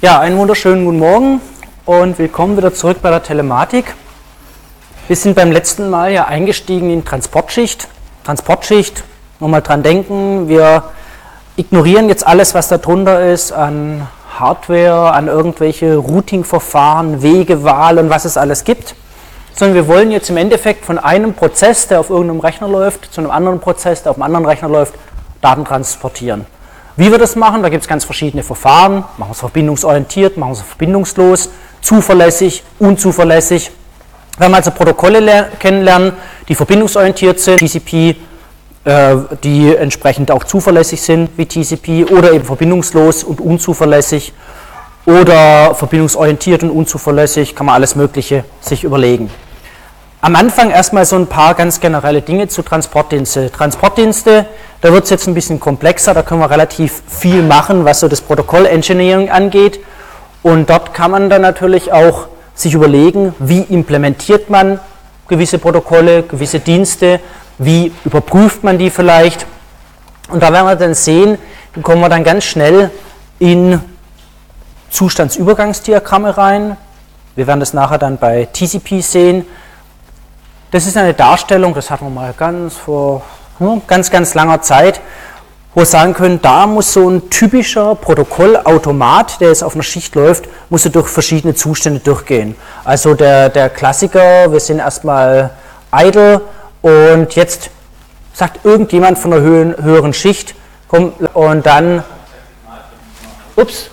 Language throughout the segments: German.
Ja, einen wunderschönen guten Morgen und willkommen wieder zurück bei der Telematik. Wir sind beim letzten Mal ja eingestiegen in Transportschicht. Transportschicht, nochmal dran denken, wir ignorieren jetzt alles, was da drunter ist an Hardware, an irgendwelche Routing-Verfahren, Wegewahl und was es alles gibt, sondern wir wollen jetzt im Endeffekt von einem Prozess, der auf irgendeinem Rechner läuft, zu einem anderen Prozess, der auf einem anderen Rechner läuft, Daten transportieren. Wie wir das machen, da gibt es ganz verschiedene Verfahren. Machen wir es verbindungsorientiert, machen wir es verbindungslos, zuverlässig, unzuverlässig. Wenn wir also Protokolle kennenlernen, die verbindungsorientiert sind, TCP, äh, die entsprechend auch zuverlässig sind wie TCP oder eben verbindungslos und unzuverlässig oder verbindungsorientiert und unzuverlässig, kann man alles Mögliche sich überlegen. Am Anfang erstmal so ein paar ganz generelle Dinge zu Transportdienste. Transportdienste, da wird es jetzt ein bisschen komplexer, da können wir relativ viel machen, was so das Protokoll-Engineering angeht. Und dort kann man dann natürlich auch sich überlegen, wie implementiert man gewisse Protokolle, gewisse Dienste, wie überprüft man die vielleicht. Und da werden wir dann sehen, dann kommen wir dann ganz schnell in Zustandsübergangsdiagramme rein. Wir werden das nachher dann bei TCP sehen. Das ist eine Darstellung, das hatten wir mal ganz vor hm, ganz, ganz langer Zeit, wo wir sagen können, da muss so ein typischer Protokollautomat, der jetzt auf einer Schicht läuft, muss durch verschiedene Zustände durchgehen. Also der, der Klassiker, wir sind erstmal idle und jetzt sagt irgendjemand von der höheren Schicht, komm, und dann, ups,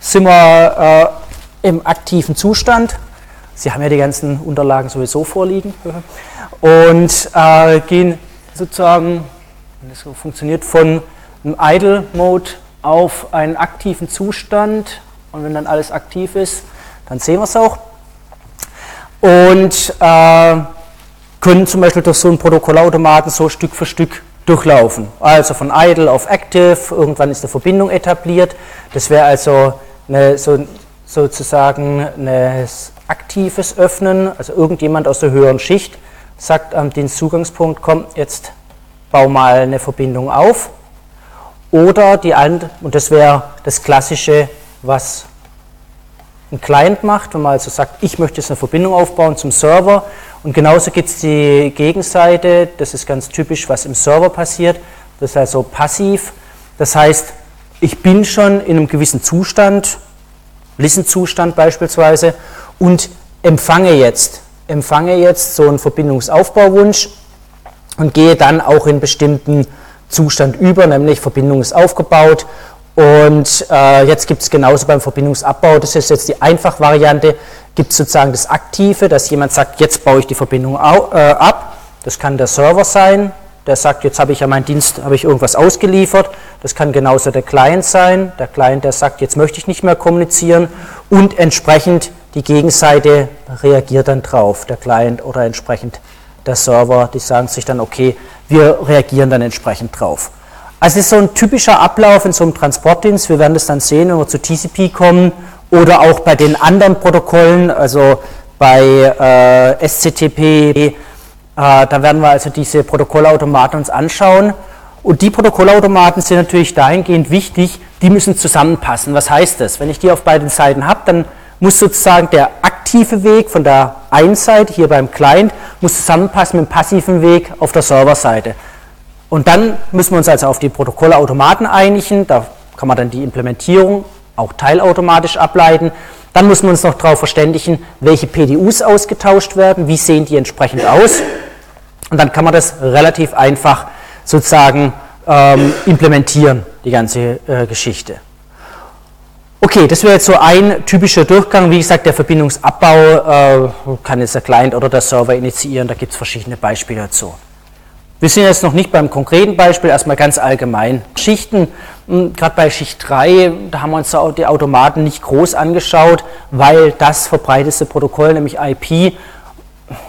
sind wir äh, im aktiven Zustand Sie haben ja die ganzen Unterlagen sowieso vorliegen und äh, gehen sozusagen, wenn das so funktioniert, von einem Idle Mode auf einen aktiven Zustand und wenn dann alles aktiv ist, dann sehen wir es auch und äh, können zum Beispiel durch so einen Protokollautomaten so Stück für Stück durchlaufen. Also von Idle auf Active, irgendwann ist eine Verbindung etabliert. Das wäre also eine, so, sozusagen eine aktives Öffnen, also irgendjemand aus der höheren Schicht sagt am Dienstzugangspunkt, komm, jetzt bau mal eine Verbindung auf. Oder die andere, und das wäre das Klassische, was ein Client macht, wenn man also sagt, ich möchte jetzt eine Verbindung aufbauen zum Server. Und genauso gibt es die Gegenseite, das ist ganz typisch, was im Server passiert. Das ist also passiv. Das heißt, ich bin schon in einem gewissen Zustand, Listen-Zustand beispielsweise, und empfange jetzt, empfange jetzt so einen Verbindungsaufbauwunsch und gehe dann auch in bestimmten Zustand über, nämlich Verbindung ist aufgebaut und äh, jetzt gibt es genauso beim Verbindungsabbau, das ist jetzt die Einfachvariante, gibt es sozusagen das Aktive, dass jemand sagt, jetzt baue ich die Verbindung au, äh, ab, das kann der Server sein, der sagt, jetzt habe ich ja meinen Dienst, habe ich irgendwas ausgeliefert. Das kann genauso der Client sein. Der Client, der sagt, jetzt möchte ich nicht mehr kommunizieren und entsprechend die Gegenseite reagiert dann drauf, der Client oder entsprechend der Server, die sagen sich dann, okay, wir reagieren dann entsprechend drauf. Also es ist so ein typischer Ablauf in so einem Transportdienst, wir werden das dann sehen, wenn wir zu TCP kommen oder auch bei den anderen Protokollen, also bei äh, SCTP, äh, da werden wir also diese Protokollautomaten uns anschauen. Und die Protokollautomaten sind natürlich dahingehend wichtig, die müssen zusammenpassen. Was heißt das? Wenn ich die auf beiden Seiten habe, dann muss sozusagen der aktive Weg von der einen Seite, hier beim Client, muss zusammenpassen mit dem passiven Weg auf der Serverseite. Und dann müssen wir uns also auf die Protokolle Automaten einigen, da kann man dann die Implementierung auch teilautomatisch ableiten. Dann müssen wir uns noch darauf verständigen, welche PDUs ausgetauscht werden, wie sehen die entsprechend aus. Und dann kann man das relativ einfach sozusagen ähm, implementieren, die ganze äh, Geschichte. Okay, das wäre jetzt so ein typischer Durchgang. Wie gesagt, der Verbindungsabbau äh, kann jetzt der Client oder der Server initiieren. Da gibt es verschiedene Beispiele dazu. Wir sind jetzt noch nicht beim konkreten Beispiel, erstmal ganz allgemein. Schichten, hm, gerade bei Schicht 3, da haben wir uns die Automaten nicht groß angeschaut, weil das verbreiteste Protokoll, nämlich IP,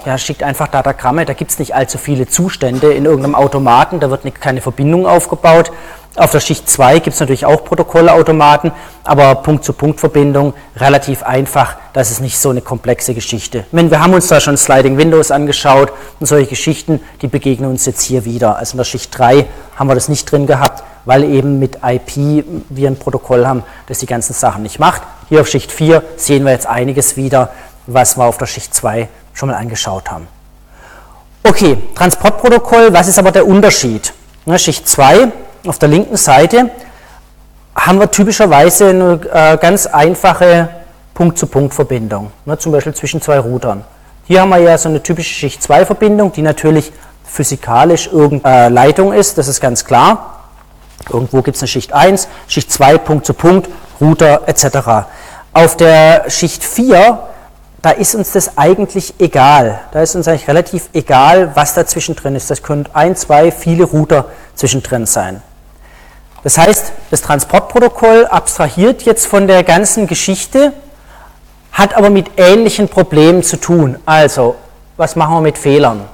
ja, schickt einfach Datagramme, da gibt es nicht allzu viele Zustände in irgendeinem Automaten, da wird keine Verbindung aufgebaut. Auf der Schicht 2 gibt es natürlich auch Protokollautomaten, aber Punkt-zu-Punkt-Verbindung relativ einfach, das ist nicht so eine komplexe Geschichte. Meine, wir haben uns da schon Sliding Windows angeschaut und solche Geschichten, die begegnen uns jetzt hier wieder. Also in der Schicht 3 haben wir das nicht drin gehabt, weil eben mit IP wir ein Protokoll haben, das die ganzen Sachen nicht macht. Hier auf Schicht 4 sehen wir jetzt einiges wieder, was wir auf der Schicht 2 schon mal angeschaut haben. Okay, Transportprotokoll, was ist aber der Unterschied? Ne, Schicht 2 auf der linken Seite haben wir typischerweise eine äh, ganz einfache Punkt-zu-Punkt-Verbindung, ne, zum Beispiel zwischen zwei Routern. Hier haben wir ja so eine typische Schicht-2-Verbindung, die natürlich physikalisch irgendeine Leitung ist, das ist ganz klar. Irgendwo gibt es eine Schicht 1, Schicht 2, Punkt zu Punkt, Router etc. Auf der Schicht 4, da ist uns das eigentlich egal. Da ist uns eigentlich relativ egal, was da zwischendrin ist. Das können ein, zwei, viele Router zwischendrin sein. Das heißt, das Transportprotokoll abstrahiert jetzt von der ganzen Geschichte, hat aber mit ähnlichen Problemen zu tun. Also, was machen wir mit Fehlern?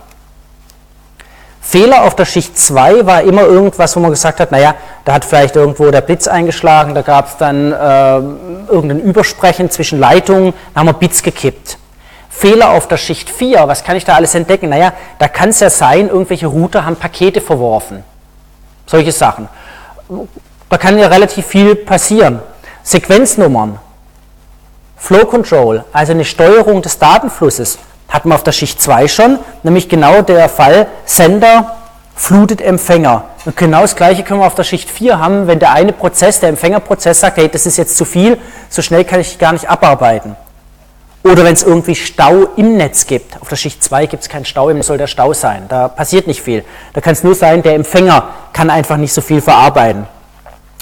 Fehler auf der Schicht 2 war immer irgendwas, wo man gesagt hat, naja, da hat vielleicht irgendwo der Blitz eingeschlagen, da gab es dann äh, irgendein Übersprechen zwischen Leitungen, da haben wir Bits gekippt. Fehler auf der Schicht 4, was kann ich da alles entdecken? Naja, da kann es ja sein, irgendwelche Router haben Pakete verworfen. Solche Sachen. Da kann ja relativ viel passieren. Sequenznummern, Flow Control, also eine Steuerung des Datenflusses, hatten wir auf der Schicht 2 schon, nämlich genau der Fall Sender flutet Empfänger. Und genau das gleiche können wir auf der Schicht 4 haben, wenn der eine Prozess, der Empfängerprozess sagt, hey, das ist jetzt zu viel, so schnell kann ich gar nicht abarbeiten. Oder wenn es irgendwie Stau im Netz gibt. Auf der Schicht 2 gibt es keinen Stau, im soll der Stau sein. Da passiert nicht viel. Da kann es nur sein, der Empfänger kann einfach nicht so viel verarbeiten.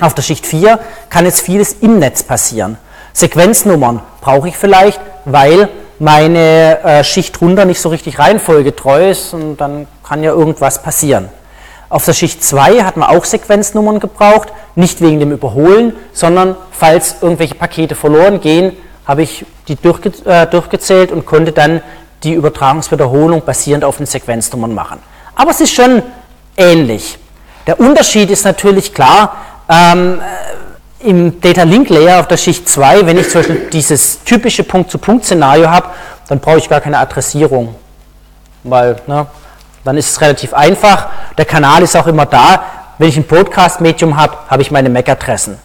Auf der Schicht 4 kann jetzt vieles im Netz passieren. Sequenznummern brauche ich vielleicht, weil meine äh, Schicht runter nicht so richtig reihenfolgetreu ist und dann kann ja irgendwas passieren. Auf der Schicht 2 hat man auch Sequenznummern gebraucht, nicht wegen dem Überholen, sondern falls irgendwelche Pakete verloren gehen, habe ich die durchge äh, durchgezählt und konnte dann die Übertragungswiederholung basierend auf den Sequenznummern machen. Aber es ist schon ähnlich. Der Unterschied ist natürlich klar, ähm, im Data Link Layer auf der Schicht 2, wenn ich zum Beispiel dieses typische Punkt-zu-Punkt-Szenario habe, dann brauche ich gar keine Adressierung, weil ne, dann ist es relativ einfach. Der Kanal ist auch immer da. Wenn ich ein Broadcast-Medium habe, habe ich meine MAC-Adressen.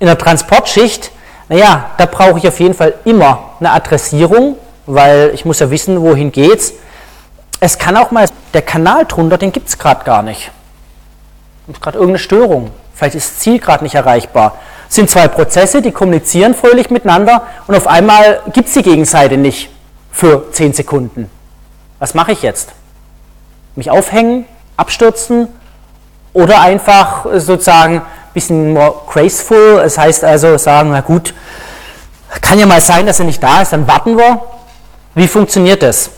In der Transportschicht, naja, da brauche ich auf jeden Fall immer eine Adressierung, weil ich muss ja wissen, wohin geht's. Es kann auch mal, der Kanal drunter, den gibt es gerade gar nicht. Es gerade irgendeine Störung. Vielleicht ist das Ziel gerade nicht erreichbar. Sind zwei Prozesse, die kommunizieren fröhlich miteinander und auf einmal gibt es die Gegenseite nicht für 10 Sekunden. Was mache ich jetzt? Mich aufhängen, abstürzen oder einfach sozusagen ein bisschen more graceful, das heißt also sagen, na gut, kann ja mal sein, dass er nicht da ist, dann warten wir. Wie funktioniert das?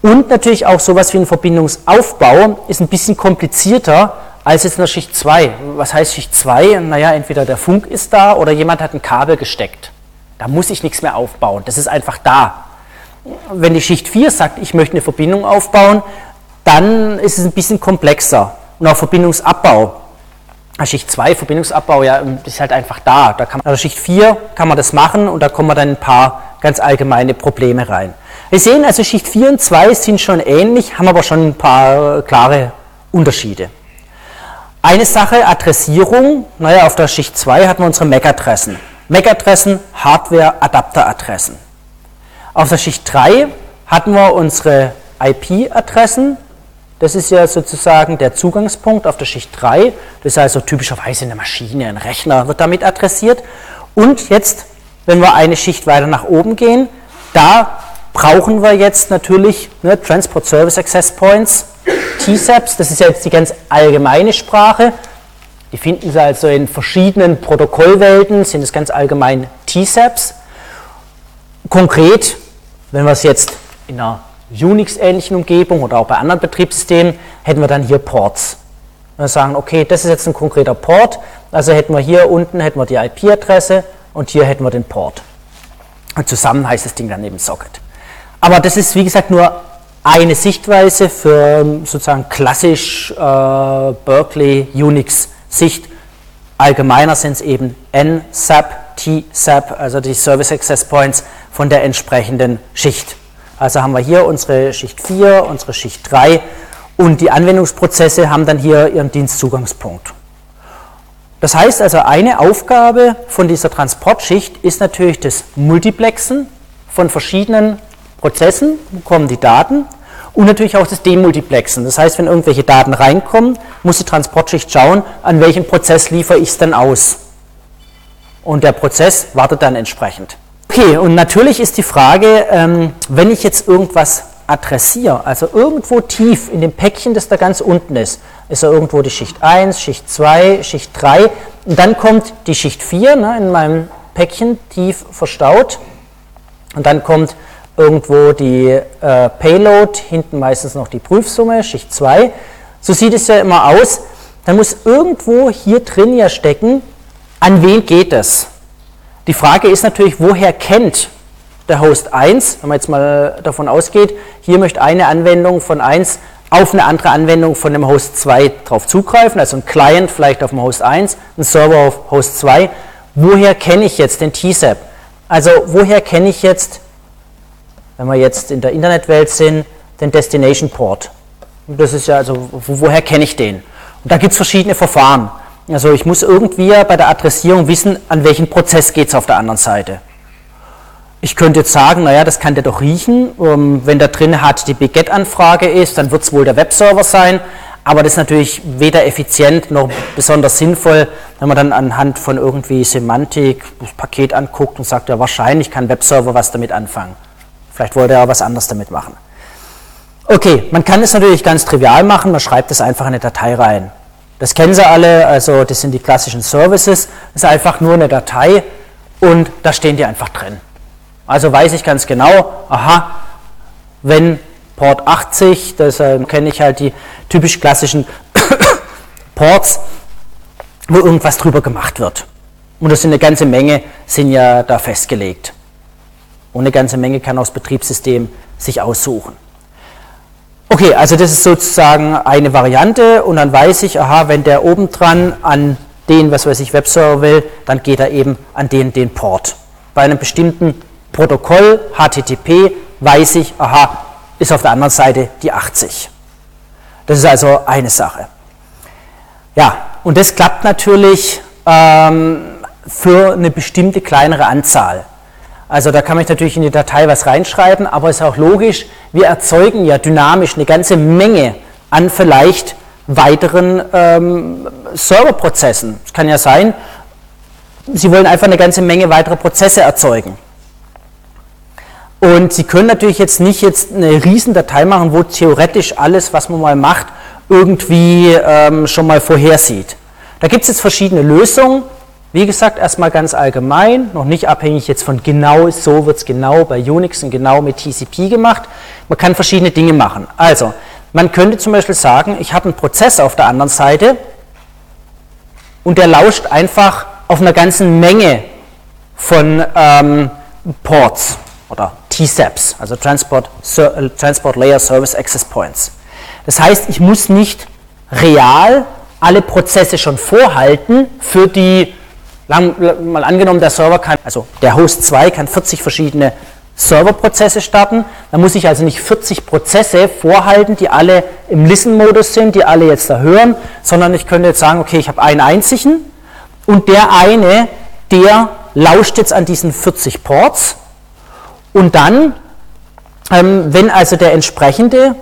Und natürlich auch sowas wie ein Verbindungsaufbau ist ein bisschen komplizierter, als jetzt in der Schicht 2. Was heißt Schicht 2? Naja, entweder der Funk ist da oder jemand hat ein Kabel gesteckt. Da muss ich nichts mehr aufbauen. Das ist einfach da. Wenn die Schicht 4 sagt, ich möchte eine Verbindung aufbauen, dann ist es ein bisschen komplexer. Und auch Verbindungsabbau. Schicht 2, Verbindungsabbau, ja, ist halt einfach da. da kann man, also Schicht 4 kann man das machen und da kommen dann ein paar ganz allgemeine Probleme rein. Wir sehen also, Schicht 4 und 2 sind schon ähnlich, haben aber schon ein paar klare Unterschiede. Eine Sache, Adressierung. Naja, auf der Schicht 2 hatten wir unsere MAC-Adressen. MAC-Adressen, Hardware-Adapter-Adressen. Auf der Schicht 3 hatten wir unsere IP-Adressen. Das ist ja sozusagen der Zugangspunkt auf der Schicht 3. Das ist also typischerweise eine Maschine, ein Rechner wird damit adressiert. Und jetzt, wenn wir eine Schicht weiter nach oben gehen, da brauchen wir jetzt natürlich ne, Transport Service Access Points, TSAPs, das ist ja jetzt die ganz allgemeine Sprache. Die finden Sie also in verschiedenen Protokollwelten, sind es ganz allgemein TSAPs. Konkret, wenn wir es jetzt in einer Unix-ähnlichen Umgebung oder auch bei anderen Betriebssystemen, hätten wir dann hier Ports. Wir sagen, okay, das ist jetzt ein konkreter Port, also hätten wir hier unten hätten wir die IP-Adresse und hier hätten wir den Port. Und zusammen heißt das Ding dann eben Socket. Aber das ist, wie gesagt, nur eine Sichtweise für sozusagen klassisch äh, Berkeley Unix Sicht. Allgemeiner sind es eben NSAP, TSAP, also die Service Access Points von der entsprechenden Schicht. Also haben wir hier unsere Schicht 4, unsere Schicht 3 Und die Anwendungsprozesse haben dann hier ihren Dienstzugangspunkt. Das heißt also, eine Aufgabe von dieser Transportschicht ist natürlich das Multiplexen von verschiedenen Prozessen, kommen die Daten, und natürlich auch das Demultiplexen. Das heißt, wenn irgendwelche Daten reinkommen, muss die Transportschicht schauen, an welchem Prozess liefere ich es dann aus. Und der Prozess wartet dann entsprechend. Okay, und natürlich ist die Frage, ähm, wenn ich jetzt irgendwas adressiere, also irgendwo tief in dem Päckchen, das da ganz unten ist, ist da irgendwo die Schicht 1, Schicht 2, Schicht 3 und dann kommt die Schicht 4 ne, in meinem Päckchen tief verstaut und dann kommt irgendwo die äh, Payload, hinten meistens noch die Prüfsumme, Schicht 2. So sieht es ja immer aus. Dann muss irgendwo hier drin ja stecken, an wen geht es. Die Frage ist natürlich, woher kennt der Host 1, wenn man jetzt mal davon ausgeht, hier möchte eine Anwendung von 1 auf eine andere Anwendung von dem Host 2 drauf zugreifen, also ein Client vielleicht auf dem Host 1, ein Server auf Host 2. Woher kenne ich jetzt den TSAP? Also woher kenne ich jetzt, wenn wir jetzt in der Internetwelt sind, den Destination Port? Und das ist ja also, woher kenne ich den? Und da gibt es verschiedene Verfahren. Also ich muss irgendwie bei der Adressierung wissen, an welchen Prozess geht es auf der anderen Seite. Ich könnte jetzt sagen, naja, das kann der doch riechen. Ähm, wenn da drin HTTP-GET-Anfrage ist, dann wird es wohl der Webserver sein. Aber das ist natürlich weder effizient noch besonders sinnvoll, wenn man dann anhand von irgendwie Semantik das Paket anguckt und sagt, ja, wahrscheinlich kann Webserver was damit anfangen. Vielleicht wollte er auch was anderes damit machen. Okay, man kann es natürlich ganz trivial machen, man schreibt es einfach in eine Datei rein. Das kennen Sie alle, also das sind die klassischen Services. Das ist einfach nur eine Datei und da stehen die einfach drin. Also weiß ich ganz genau, aha, wenn Port 80, das äh, kenne ich halt die typisch klassischen Ports, wo irgendwas drüber gemacht wird. Und das sind eine ganze Menge, sind ja da festgelegt. Und eine ganze Menge kann auch das Betriebssystem sich aussuchen. Okay, also das ist sozusagen eine Variante und dann weiß ich, aha, wenn der oben dran an den, was weiß ich, Webserver will, dann geht er eben an den, den Port. Bei einem bestimmten Protokoll, HTTP, weiß ich, aha, ist auf der anderen Seite die 80. Das ist also eine Sache. Ja, und das klappt natürlich ähm, für eine bestimmte kleinere Anzahl. Also da kann man natürlich in die Datei was reinschreiben, aber es ist auch logisch, wir erzeugen ja dynamisch eine ganze Menge an vielleicht weiteren ähm, Serverprozessen. Es kann ja sein, Sie wollen einfach eine ganze Menge weitere Prozesse erzeugen. Und Sie können natürlich jetzt nicht jetzt eine Riesendatei machen, wo theoretisch alles, was man mal macht, irgendwie ähm, schon mal vorhersieht. Da gibt es jetzt verschiedene Lösungen. Wie gesagt, erstmal ganz allgemein, noch nicht abhängig jetzt von genau, so wird es genau bei Unix und genau mit TCP gemacht. Man kann verschiedene Dinge machen. Also, man könnte zum Beispiel sagen, ich habe einen Prozess auf der anderen Seite und der lauscht einfach auf einer ganzen Menge von ähm, Ports oder TSAPs, also Transport, äh, Transport Layer Service Access Points. Das heißt, ich muss nicht real alle Prozesse schon vorhalten für die mal angenommen, der Server kann, also der Host 2 kann 40 verschiedene Serverprozesse starten. Da muss ich also nicht 40 Prozesse vorhalten, die alle im Listen-Modus sind, die alle jetzt da hören, sondern ich könnte jetzt sagen, okay, ich habe einen einzigen und der eine, der lauscht jetzt an diesen 40 Ports und dann, ähm, wenn also der entsprechende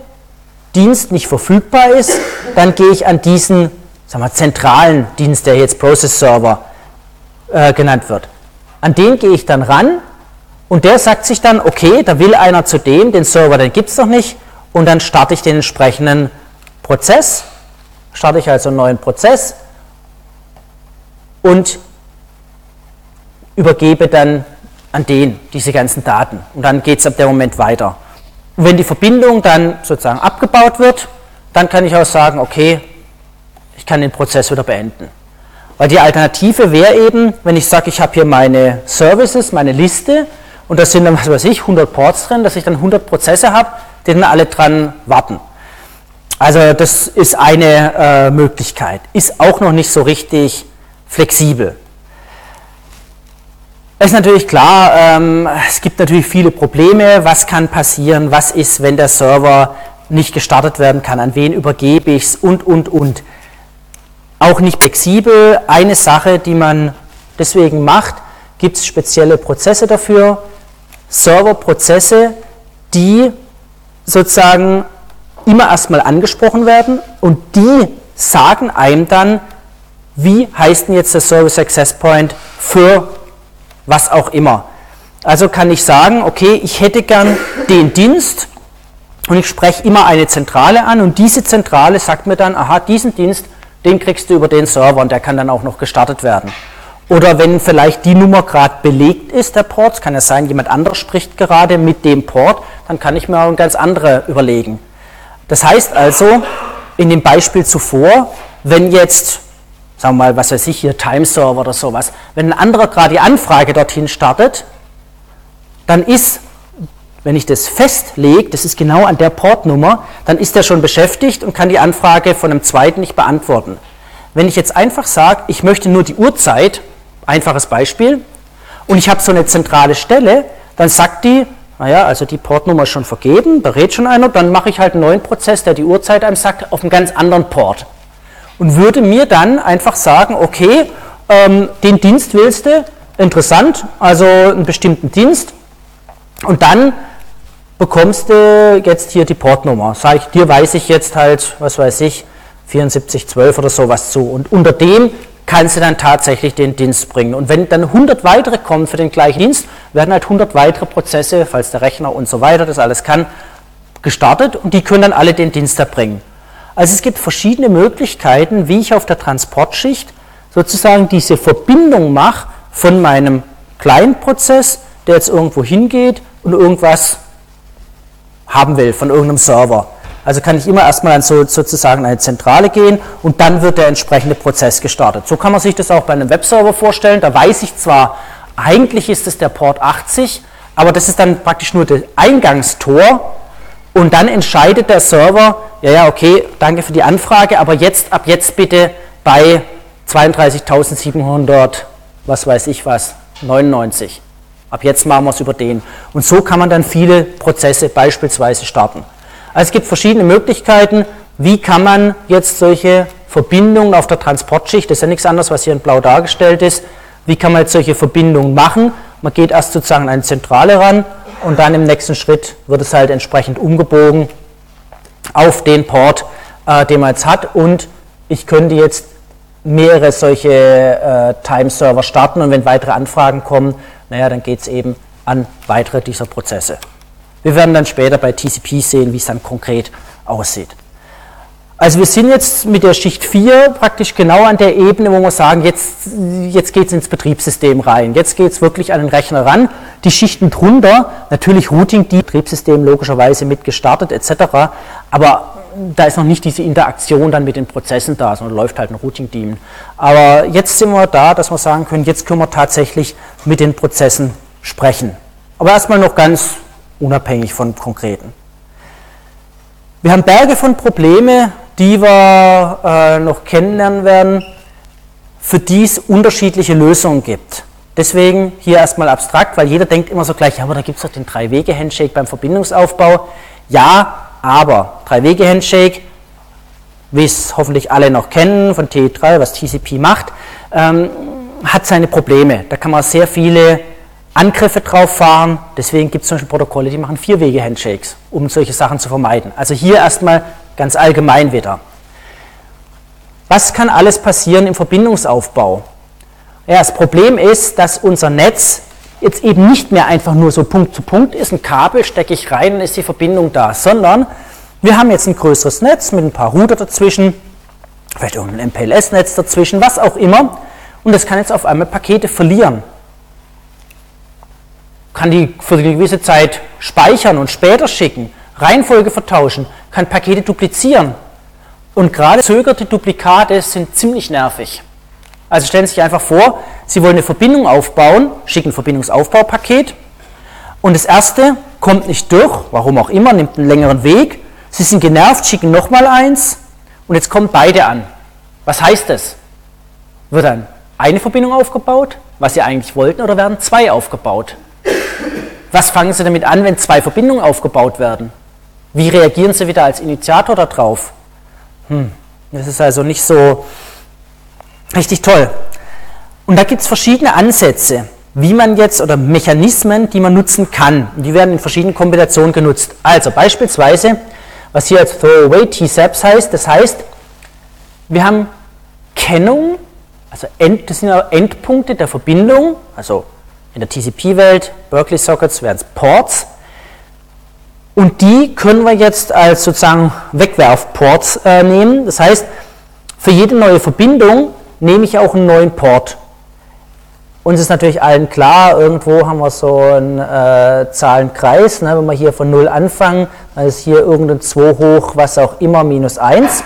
Dienst nicht verfügbar ist, dann gehe ich an diesen sagen wir, zentralen Dienst, der jetzt Process Server äh, genannt wird. An den gehe ich dann ran und der sagt sich dann, okay, da will einer zu dem, den Server, den gibt es noch nicht, und dann starte ich den entsprechenden Prozess, starte ich also einen neuen Prozess und übergebe dann an den diese ganzen Daten. Und dann geht es ab dem Moment weiter. Und wenn die Verbindung dann sozusagen abgebaut wird, dann kann ich auch sagen, okay, ich kann den Prozess wieder beenden. Weil die Alternative wäre eben, wenn ich sage, ich habe hier meine Services, meine Liste und da sind dann, was weiß ich, 100 Ports drin, dass ich dann 100 Prozesse habe, die dann alle dran warten. Also das ist eine äh, Möglichkeit, ist auch noch nicht so richtig flexibel. Es ist natürlich klar, ähm, es gibt natürlich viele Probleme. Was kann passieren? Was ist, wenn der Server nicht gestartet werden kann, an wen übergebe ich es und, und, und. Auch nicht flexibel. Eine Sache, die man deswegen macht, gibt es spezielle Prozesse dafür, Serverprozesse, die sozusagen immer erstmal angesprochen werden und die sagen einem dann, wie heißt denn jetzt der Service Access Point für was auch immer. Also kann ich sagen, okay, ich hätte gern den Dienst und ich spreche immer eine Zentrale an und diese Zentrale sagt mir dann, aha, diesen Dienst, den kriegst du über den Server und der kann dann auch noch gestartet werden. Oder wenn vielleicht die Nummer gerade belegt ist, der Port, kann ja sein, jemand anderes spricht gerade mit dem Port, dann kann ich mir auch ein ganz andere überlegen. Das heißt also, in dem Beispiel zuvor, wenn jetzt, sagen wir mal, was weiß ich hier, Time-Server oder sowas, wenn ein anderer gerade die Anfrage dorthin startet, dann ist, wenn ich das festlege, das ist genau an der Portnummer, dann ist er schon beschäftigt und kann die Anfrage von einem zweiten nicht beantworten. Wenn ich jetzt einfach sage, ich möchte nur die Uhrzeit, einfaches Beispiel, und ich habe so eine zentrale Stelle, dann sagt die, naja, also die Portnummer ist schon vergeben, berät schon einer, dann mache ich halt einen neuen Prozess, der die Uhrzeit einem sagt, auf einem ganz anderen Port. Und würde mir dann einfach sagen, okay, ähm, den Dienst willst du, interessant, also einen bestimmten Dienst, und dann bekommst du jetzt hier die Portnummer. Sag ich, dir weiß ich jetzt halt, was weiß ich, 7412 oder sowas zu. Und unter dem kannst du dann tatsächlich den Dienst bringen. Und wenn dann 100 weitere kommen für den gleichen Dienst, werden halt 100 weitere Prozesse, falls der Rechner und so weiter das alles kann, gestartet und die können dann alle den Dienst erbringen. Also es gibt verschiedene Möglichkeiten, wie ich auf der Transportschicht sozusagen diese Verbindung mache von meinem kleinen Prozess, der jetzt irgendwo hingeht und irgendwas haben will von irgendeinem Server. Also kann ich immer erstmal an so, sozusagen eine Zentrale gehen und dann wird der entsprechende Prozess gestartet. So kann man sich das auch bei einem Webserver vorstellen. Da weiß ich zwar, eigentlich ist es der Port 80, aber das ist dann praktisch nur das Eingangstor und dann entscheidet der Server, ja, ja, okay, danke für die Anfrage, aber jetzt, ab jetzt bitte bei 32.700, was weiß ich was, 99. Ab jetzt machen wir es über den. Und so kann man dann viele Prozesse beispielsweise starten. Also es gibt verschiedene Möglichkeiten, wie kann man jetzt solche Verbindungen auf der Transportschicht, das ist ja nichts anderes, was hier in blau dargestellt ist, wie kann man jetzt solche Verbindungen machen? Man geht erst sozusagen an eine Zentrale ran und dann im nächsten Schritt wird es halt entsprechend umgebogen auf den Port, äh, den man jetzt hat und ich könnte jetzt mehrere solche äh, Time-Server starten und wenn weitere Anfragen kommen, naja, dann geht es eben an weitere dieser Prozesse. Wir werden dann später bei TCP sehen, wie es dann konkret aussieht. Also wir sind jetzt mit der Schicht 4 praktisch genau an der Ebene, wo wir sagen, jetzt, jetzt geht es ins Betriebssystem rein, jetzt geht es wirklich an den Rechner ran. Die Schichten drunter, natürlich Routing, die Betriebssystem logischerweise mit gestartet etc., aber da ist noch nicht diese Interaktion dann mit den Prozessen da, sondern läuft halt ein Routing-Daemon. Aber jetzt sind wir da, dass wir sagen können, jetzt können wir tatsächlich mit den Prozessen sprechen. Aber erstmal noch ganz unabhängig von konkreten. Wir haben Berge von Probleme, die wir äh, noch kennenlernen werden, für die es unterschiedliche Lösungen gibt. Deswegen hier erstmal abstrakt, weil jeder denkt immer so gleich, ja, aber da gibt es doch den Drei-Wege-Handshake beim Verbindungsaufbau. Ja, aber Drei-Wege-Handshake, wie es hoffentlich alle noch kennen von T3, was TCP macht, ähm, hat seine Probleme. Da kann man sehr viele Angriffe drauf fahren. Deswegen gibt es zum Beispiel Protokolle, die machen Vier-Wege-Handshakes, um solche Sachen zu vermeiden. Also hier erstmal ganz allgemein wieder. Was kann alles passieren im Verbindungsaufbau? Ja, das Problem ist, dass unser Netz jetzt eben nicht mehr einfach nur so Punkt zu Punkt ist, ein Kabel stecke ich rein und ist die Verbindung da, sondern wir haben jetzt ein größeres Netz mit ein paar Router dazwischen, vielleicht irgendein MPLS-Netz dazwischen, was auch immer, und das kann jetzt auf einmal Pakete verlieren. Kann die für eine gewisse Zeit speichern und später schicken, Reihenfolge vertauschen, kann Pakete duplizieren. Und gerade zögerte Duplikate sind ziemlich nervig. Also stellen Sie sich einfach vor, Sie wollen eine Verbindung aufbauen, schicken ein Verbindungsaufbaupaket und das erste kommt nicht durch, warum auch immer, nimmt einen längeren Weg. Sie sind genervt, schicken nochmal eins und jetzt kommen beide an. Was heißt das? Wird dann eine Verbindung aufgebaut, was Sie eigentlich wollten, oder werden zwei aufgebaut? Was fangen Sie damit an, wenn zwei Verbindungen aufgebaut werden? Wie reagieren Sie wieder als Initiator darauf? Hm, das ist also nicht so richtig toll. Und da gibt es verschiedene Ansätze, wie man jetzt, oder Mechanismen, die man nutzen kann. Die werden in verschiedenen Kombinationen genutzt. Also beispielsweise, was hier als Throwaway T-Saps heißt, das heißt, wir haben Kennung, also End, das sind ja Endpunkte der Verbindung, also in der TCP-Welt, Berkeley Sockets wären es Ports, und die können wir jetzt als sozusagen Wegwerfports äh, nehmen. Das heißt, für jede neue Verbindung nehme ich auch einen neuen Port. Uns ist natürlich allen klar, irgendwo haben wir so einen äh, Zahlenkreis. Ne? Wenn wir hier von 0 anfangen, dann ist hier irgendein 2 hoch, was auch immer, minus 1.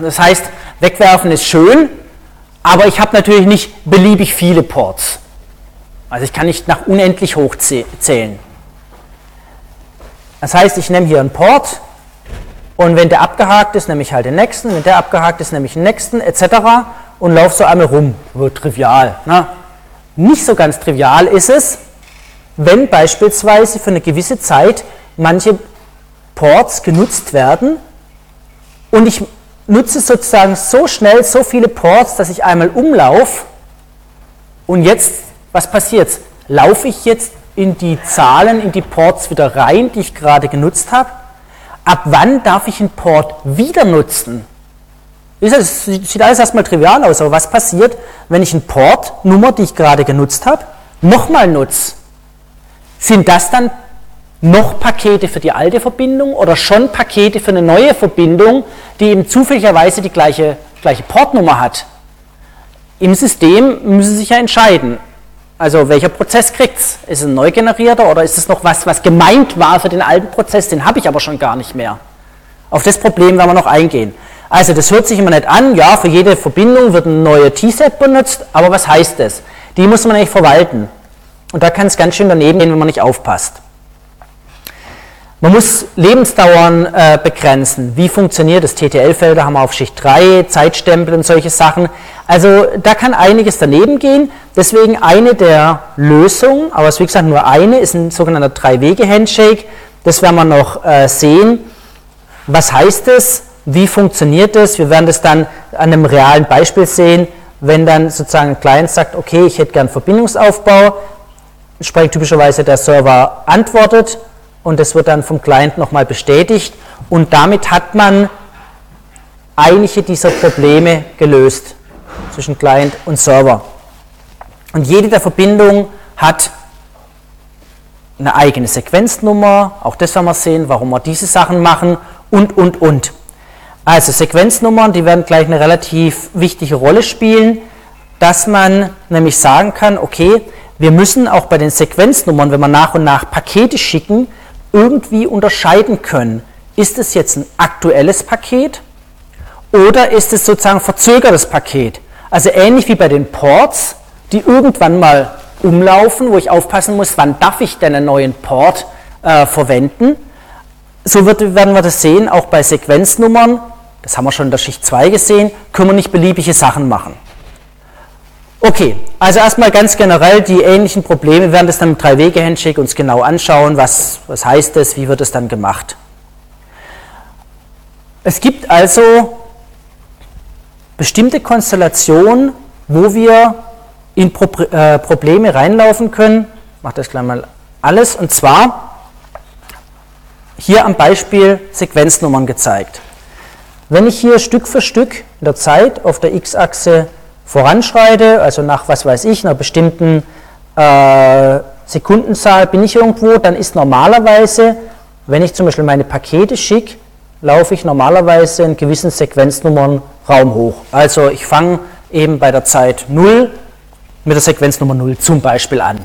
Das heißt, wegwerfen ist schön, aber ich habe natürlich nicht beliebig viele Ports. Also ich kann nicht nach unendlich hoch zählen. Das heißt, ich nehme hier einen Port und wenn der abgehakt ist, nehme ich halt den nächsten, wenn der abgehakt ist, nehme ich den nächsten, etc. und laufe so einmal rum. Wird trivial. Ne? Nicht so ganz trivial ist es, wenn beispielsweise für eine gewisse Zeit manche Ports genutzt werden und ich nutze sozusagen so schnell so viele Ports, dass ich einmal umlaufe und jetzt, was passiert? Laufe ich jetzt in die Zahlen, in die Ports wieder rein, die ich gerade genutzt habe? Ab wann darf ich einen Port wieder nutzen? Das sieht alles erstmal trivial aus, aber was passiert, wenn ich einen Port-Nummer, die ich gerade genutzt habe, nochmal nutze? Sind das dann noch Pakete für die alte Verbindung oder schon Pakete für eine neue Verbindung, die eben zufälligerweise die gleiche, gleiche Portnummer hat. Im System müssen Sie sich ja entscheiden. Also welcher Prozess kriegt es? Ist es ein neu generierter oder ist es noch was, was gemeint war für den alten Prozess, den habe ich aber schon gar nicht mehr. Auf das Problem werden wir noch eingehen. Also das hört sich immer nicht an, ja, für jede Verbindung wird ein neuer T-Set benutzt, aber was heißt das? Die muss man eigentlich verwalten. Und da kann es ganz schön daneben gehen, wenn man nicht aufpasst. Man muss Lebensdauern äh, begrenzen. Wie funktioniert das? TTL-Felder haben wir auf Schicht 3, Zeitstempel und solche Sachen. Also da kann einiges daneben gehen. Deswegen eine der Lösungen, aber es ist wie gesagt nur eine, ist ein sogenannter Drei-Wege-Handshake. Das werden wir noch äh, sehen. Was heißt das? Wie funktioniert das? Wir werden das dann an einem realen Beispiel sehen, wenn dann sozusagen ein Client sagt, okay, ich hätte gern Verbindungsaufbau, spricht typischerweise der Server antwortet und das wird dann vom Client nochmal bestätigt und damit hat man einige dieser Probleme gelöst zwischen Client und Server. Und jede der Verbindungen hat eine eigene Sequenznummer, auch das werden wir sehen, warum wir diese Sachen machen und, und, und. Also Sequenznummern, die werden gleich eine relativ wichtige Rolle spielen, dass man nämlich sagen kann, okay, wir müssen auch bei den Sequenznummern, wenn wir nach und nach Pakete schicken, irgendwie unterscheiden können. Ist es jetzt ein aktuelles Paket oder ist es sozusagen verzögertes Paket? Also ähnlich wie bei den Ports, die irgendwann mal umlaufen, wo ich aufpassen muss, wann darf ich denn einen neuen Port äh, verwenden. So wird, werden wir das sehen, auch bei Sequenznummern, das haben wir schon in der Schicht 2 gesehen, können wir nicht beliebige Sachen machen. Okay, also erstmal ganz generell die ähnlichen Probleme. Wir werden das dann mit Drei-Wege-Handshake uns genau anschauen. Was, was heißt das? Wie wird es dann gemacht? Es gibt also bestimmte Konstellationen, wo wir in Pro äh, Probleme reinlaufen können. Ich mache das gleich mal alles. Und zwar hier am Beispiel Sequenznummern gezeigt. Wenn ich hier Stück für Stück in der Zeit auf der x-Achse voranschreite, also nach was weiß ich, einer bestimmten äh, Sekundenzahl bin ich irgendwo, dann ist normalerweise, wenn ich zum Beispiel meine Pakete schicke, laufe ich normalerweise in gewissen Sequenznummern Raum hoch. Also ich fange eben bei der Zeit 0 mit der Sequenznummer 0 zum Beispiel an.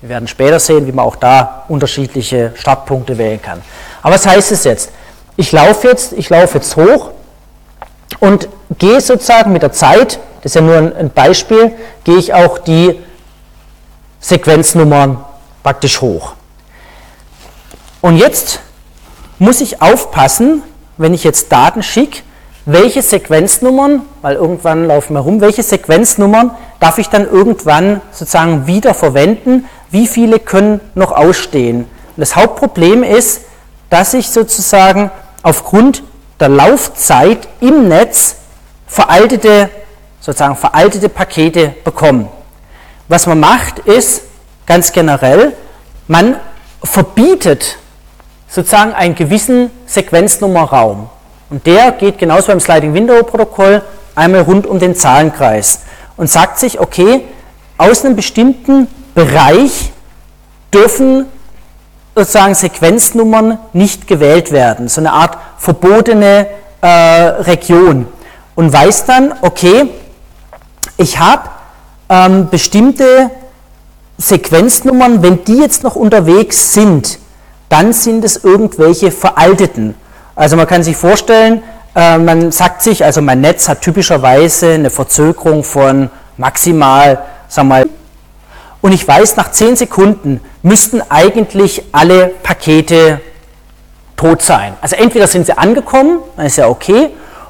Wir werden später sehen, wie man auch da unterschiedliche Startpunkte wählen kann. Aber was heißt es jetzt? Ich laufe jetzt, ich laufe jetzt hoch und gehe sozusagen mit der Zeit das ist ja nur ein Beispiel, gehe ich auch die Sequenznummern praktisch hoch. Und jetzt muss ich aufpassen, wenn ich jetzt Daten schicke, welche Sequenznummern, weil irgendwann laufen wir rum, welche Sequenznummern darf ich dann irgendwann sozusagen wieder verwenden, wie viele können noch ausstehen. Und das Hauptproblem ist, dass ich sozusagen aufgrund der Laufzeit im Netz veraltete, sozusagen veraltete Pakete bekomme. Was man macht, ist ganz generell, man verbietet sozusagen einen gewissen Sequenznummerraum. Und der geht genauso beim Sliding Window Protokoll einmal rund um den Zahlenkreis und sagt sich, okay, aus einem bestimmten Bereich dürfen sozusagen Sequenznummern nicht gewählt werden, so eine Art verbotene äh, Region und weiß dann, okay, ich habe ähm, bestimmte Sequenznummern, wenn die jetzt noch unterwegs sind, dann sind es irgendwelche veralteten. Also man kann sich vorstellen, äh, man sagt sich, also mein Netz hat typischerweise eine Verzögerung von maximal, sagen wir mal, und ich weiß, nach 10 Sekunden müssten eigentlich alle Pakete tot sein. Also entweder sind sie angekommen, dann ist ja okay,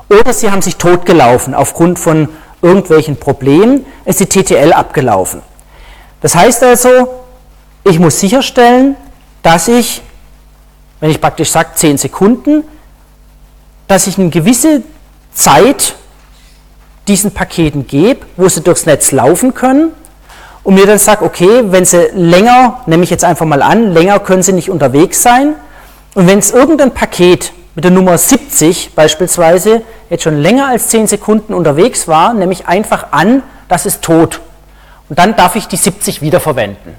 oder sie haben sich totgelaufen aufgrund von irgendwelchen Problemen, ist die TTL abgelaufen. Das heißt also, ich muss sicherstellen, dass ich, wenn ich praktisch sage 10 Sekunden, dass ich eine gewisse Zeit diesen Paketen gebe, wo sie durchs Netz laufen können und mir dann sage, okay, wenn sie länger, nehme ich jetzt einfach mal an, länger können sie nicht unterwegs sein. Und wenn es irgendein Paket mit der Nummer 70 beispielsweise jetzt schon länger als 10 Sekunden unterwegs war, nehme ich einfach an, das ist tot. Und dann darf ich die 70 wiederverwenden.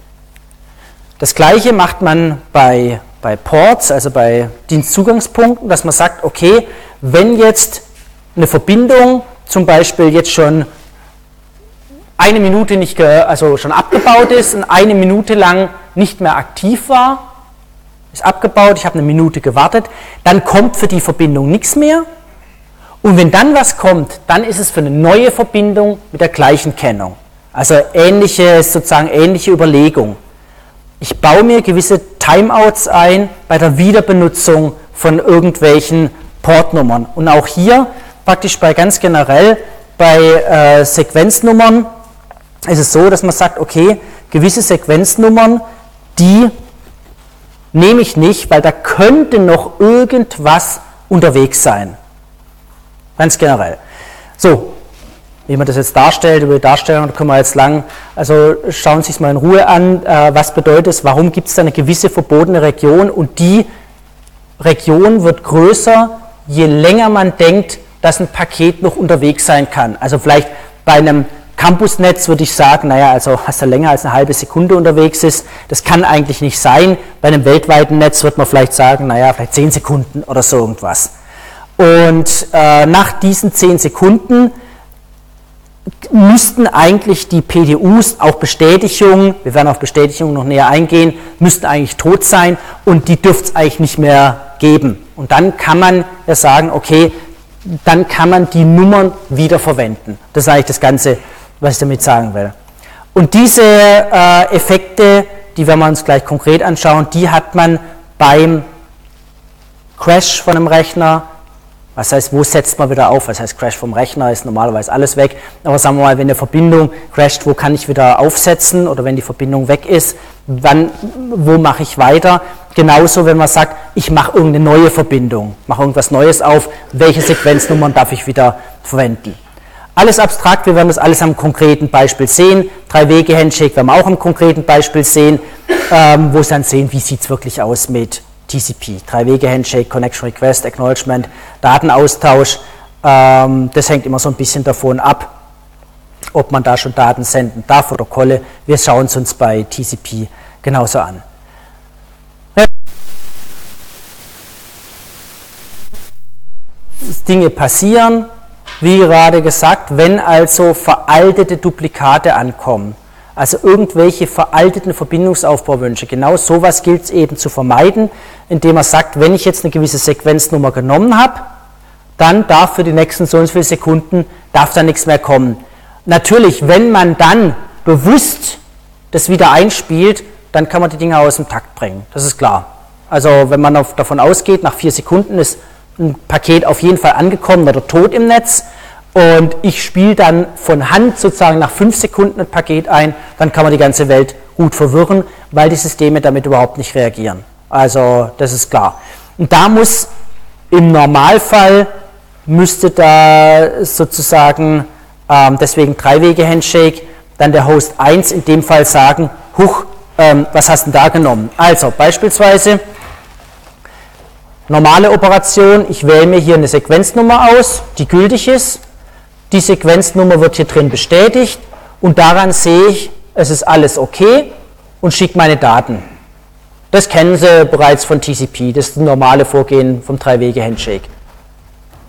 Das gleiche macht man bei, bei Ports, also bei Dienstzugangspunkten, dass man sagt, okay, wenn jetzt eine Verbindung zum Beispiel jetzt schon eine Minute nicht, also schon abgebaut ist und eine Minute lang nicht mehr aktiv war, ist abgebaut, ich habe eine Minute gewartet, dann kommt für die Verbindung nichts mehr. Und wenn dann was kommt, dann ist es für eine neue Verbindung mit der gleichen Kennung. Also ähnliche, sozusagen ähnliche Überlegung. Ich baue mir gewisse Timeouts ein bei der Wiederbenutzung von irgendwelchen Portnummern. Und auch hier praktisch bei ganz generell bei äh, Sequenznummern ist es so, dass man sagt, okay, gewisse Sequenznummern, die nehme ich nicht, weil da könnte noch irgendwas unterwegs sein. Ganz generell. So, wie man das jetzt darstellt, über die Darstellung, da können wir jetzt lang, also schauen Sie sich mal in Ruhe an, äh, was bedeutet es, warum gibt es da eine gewisse verbotene Region und die Region wird größer, je länger man denkt, dass ein Paket noch unterwegs sein kann. Also vielleicht bei einem Campusnetz würde ich sagen, naja, also was da länger als eine halbe Sekunde unterwegs ist, das kann eigentlich nicht sein. Bei einem weltweiten Netz wird man vielleicht sagen, naja, vielleicht zehn Sekunden oder so irgendwas. Und äh, nach diesen zehn Sekunden müssten eigentlich die PDUs auch Bestätigung, wir werden auf Bestätigung noch näher eingehen, müssten eigentlich tot sein und die dürfte es eigentlich nicht mehr geben. Und dann kann man ja sagen, okay, dann kann man die Nummern wieder verwenden. Das ist eigentlich das Ganze, was ich damit sagen will. Und diese äh, Effekte, die werden wir uns gleich konkret anschauen, die hat man beim Crash von einem Rechner. Was heißt, wo setzt man wieder auf? Was heißt Crash vom Rechner? Ist normalerweise alles weg. Aber sagen wir mal, wenn eine Verbindung crasht, wo kann ich wieder aufsetzen? Oder wenn die Verbindung weg ist, wann, wo mache ich weiter? Genauso, wenn man sagt, ich mache irgendeine neue Verbindung, mache irgendwas Neues auf, welche Sequenznummern darf ich wieder verwenden? Alles abstrakt, wir werden das alles am konkreten Beispiel sehen. Drei-Wege-Handshake werden wir auch am konkreten Beispiel sehen, ähm, wo Sie dann sehen, wie sieht es wirklich aus mit TCP. Drei-Wege-Handshake, Connection Request, Acknowledgement, Datenaustausch. Ähm, das hängt immer so ein bisschen davon ab, ob man da schon Daten senden darf oder Kolle. Wir schauen es uns bei TCP genauso an. Dinge passieren, wie gerade gesagt, wenn also veraltete Duplikate ankommen, also irgendwelche veralteten Verbindungsaufbauwünsche, genau sowas gilt es eben zu vermeiden, indem man sagt, wenn ich jetzt eine gewisse Sequenznummer genommen habe, dann darf für die nächsten so und so viele Sekunden darf da nichts mehr kommen. Natürlich, wenn man dann bewusst das wieder einspielt, dann kann man die Dinge aus dem Takt bringen. Das ist klar. Also wenn man davon ausgeht, nach vier Sekunden ist ein Paket auf jeden Fall angekommen oder tot im Netz und ich spiele dann von Hand sozusagen nach fünf Sekunden ein Paket ein, dann kann man die ganze Welt gut verwirren, weil die Systeme damit überhaupt nicht reagieren. Also das ist klar. Und da muss im Normalfall müsste da sozusagen, ähm, deswegen Drei-Wege-Handshake, dann der Host 1 in dem Fall sagen, huch, ähm, was hast du da genommen? Also beispielsweise normale Operation, ich wähle mir hier eine Sequenznummer aus, die gültig ist. Die Sequenznummer wird hier drin bestätigt und daran sehe ich, es ist alles okay und schicke meine Daten. Das kennen Sie bereits von TCP, das ist das normale Vorgehen vom Drei-Wege-Handshake.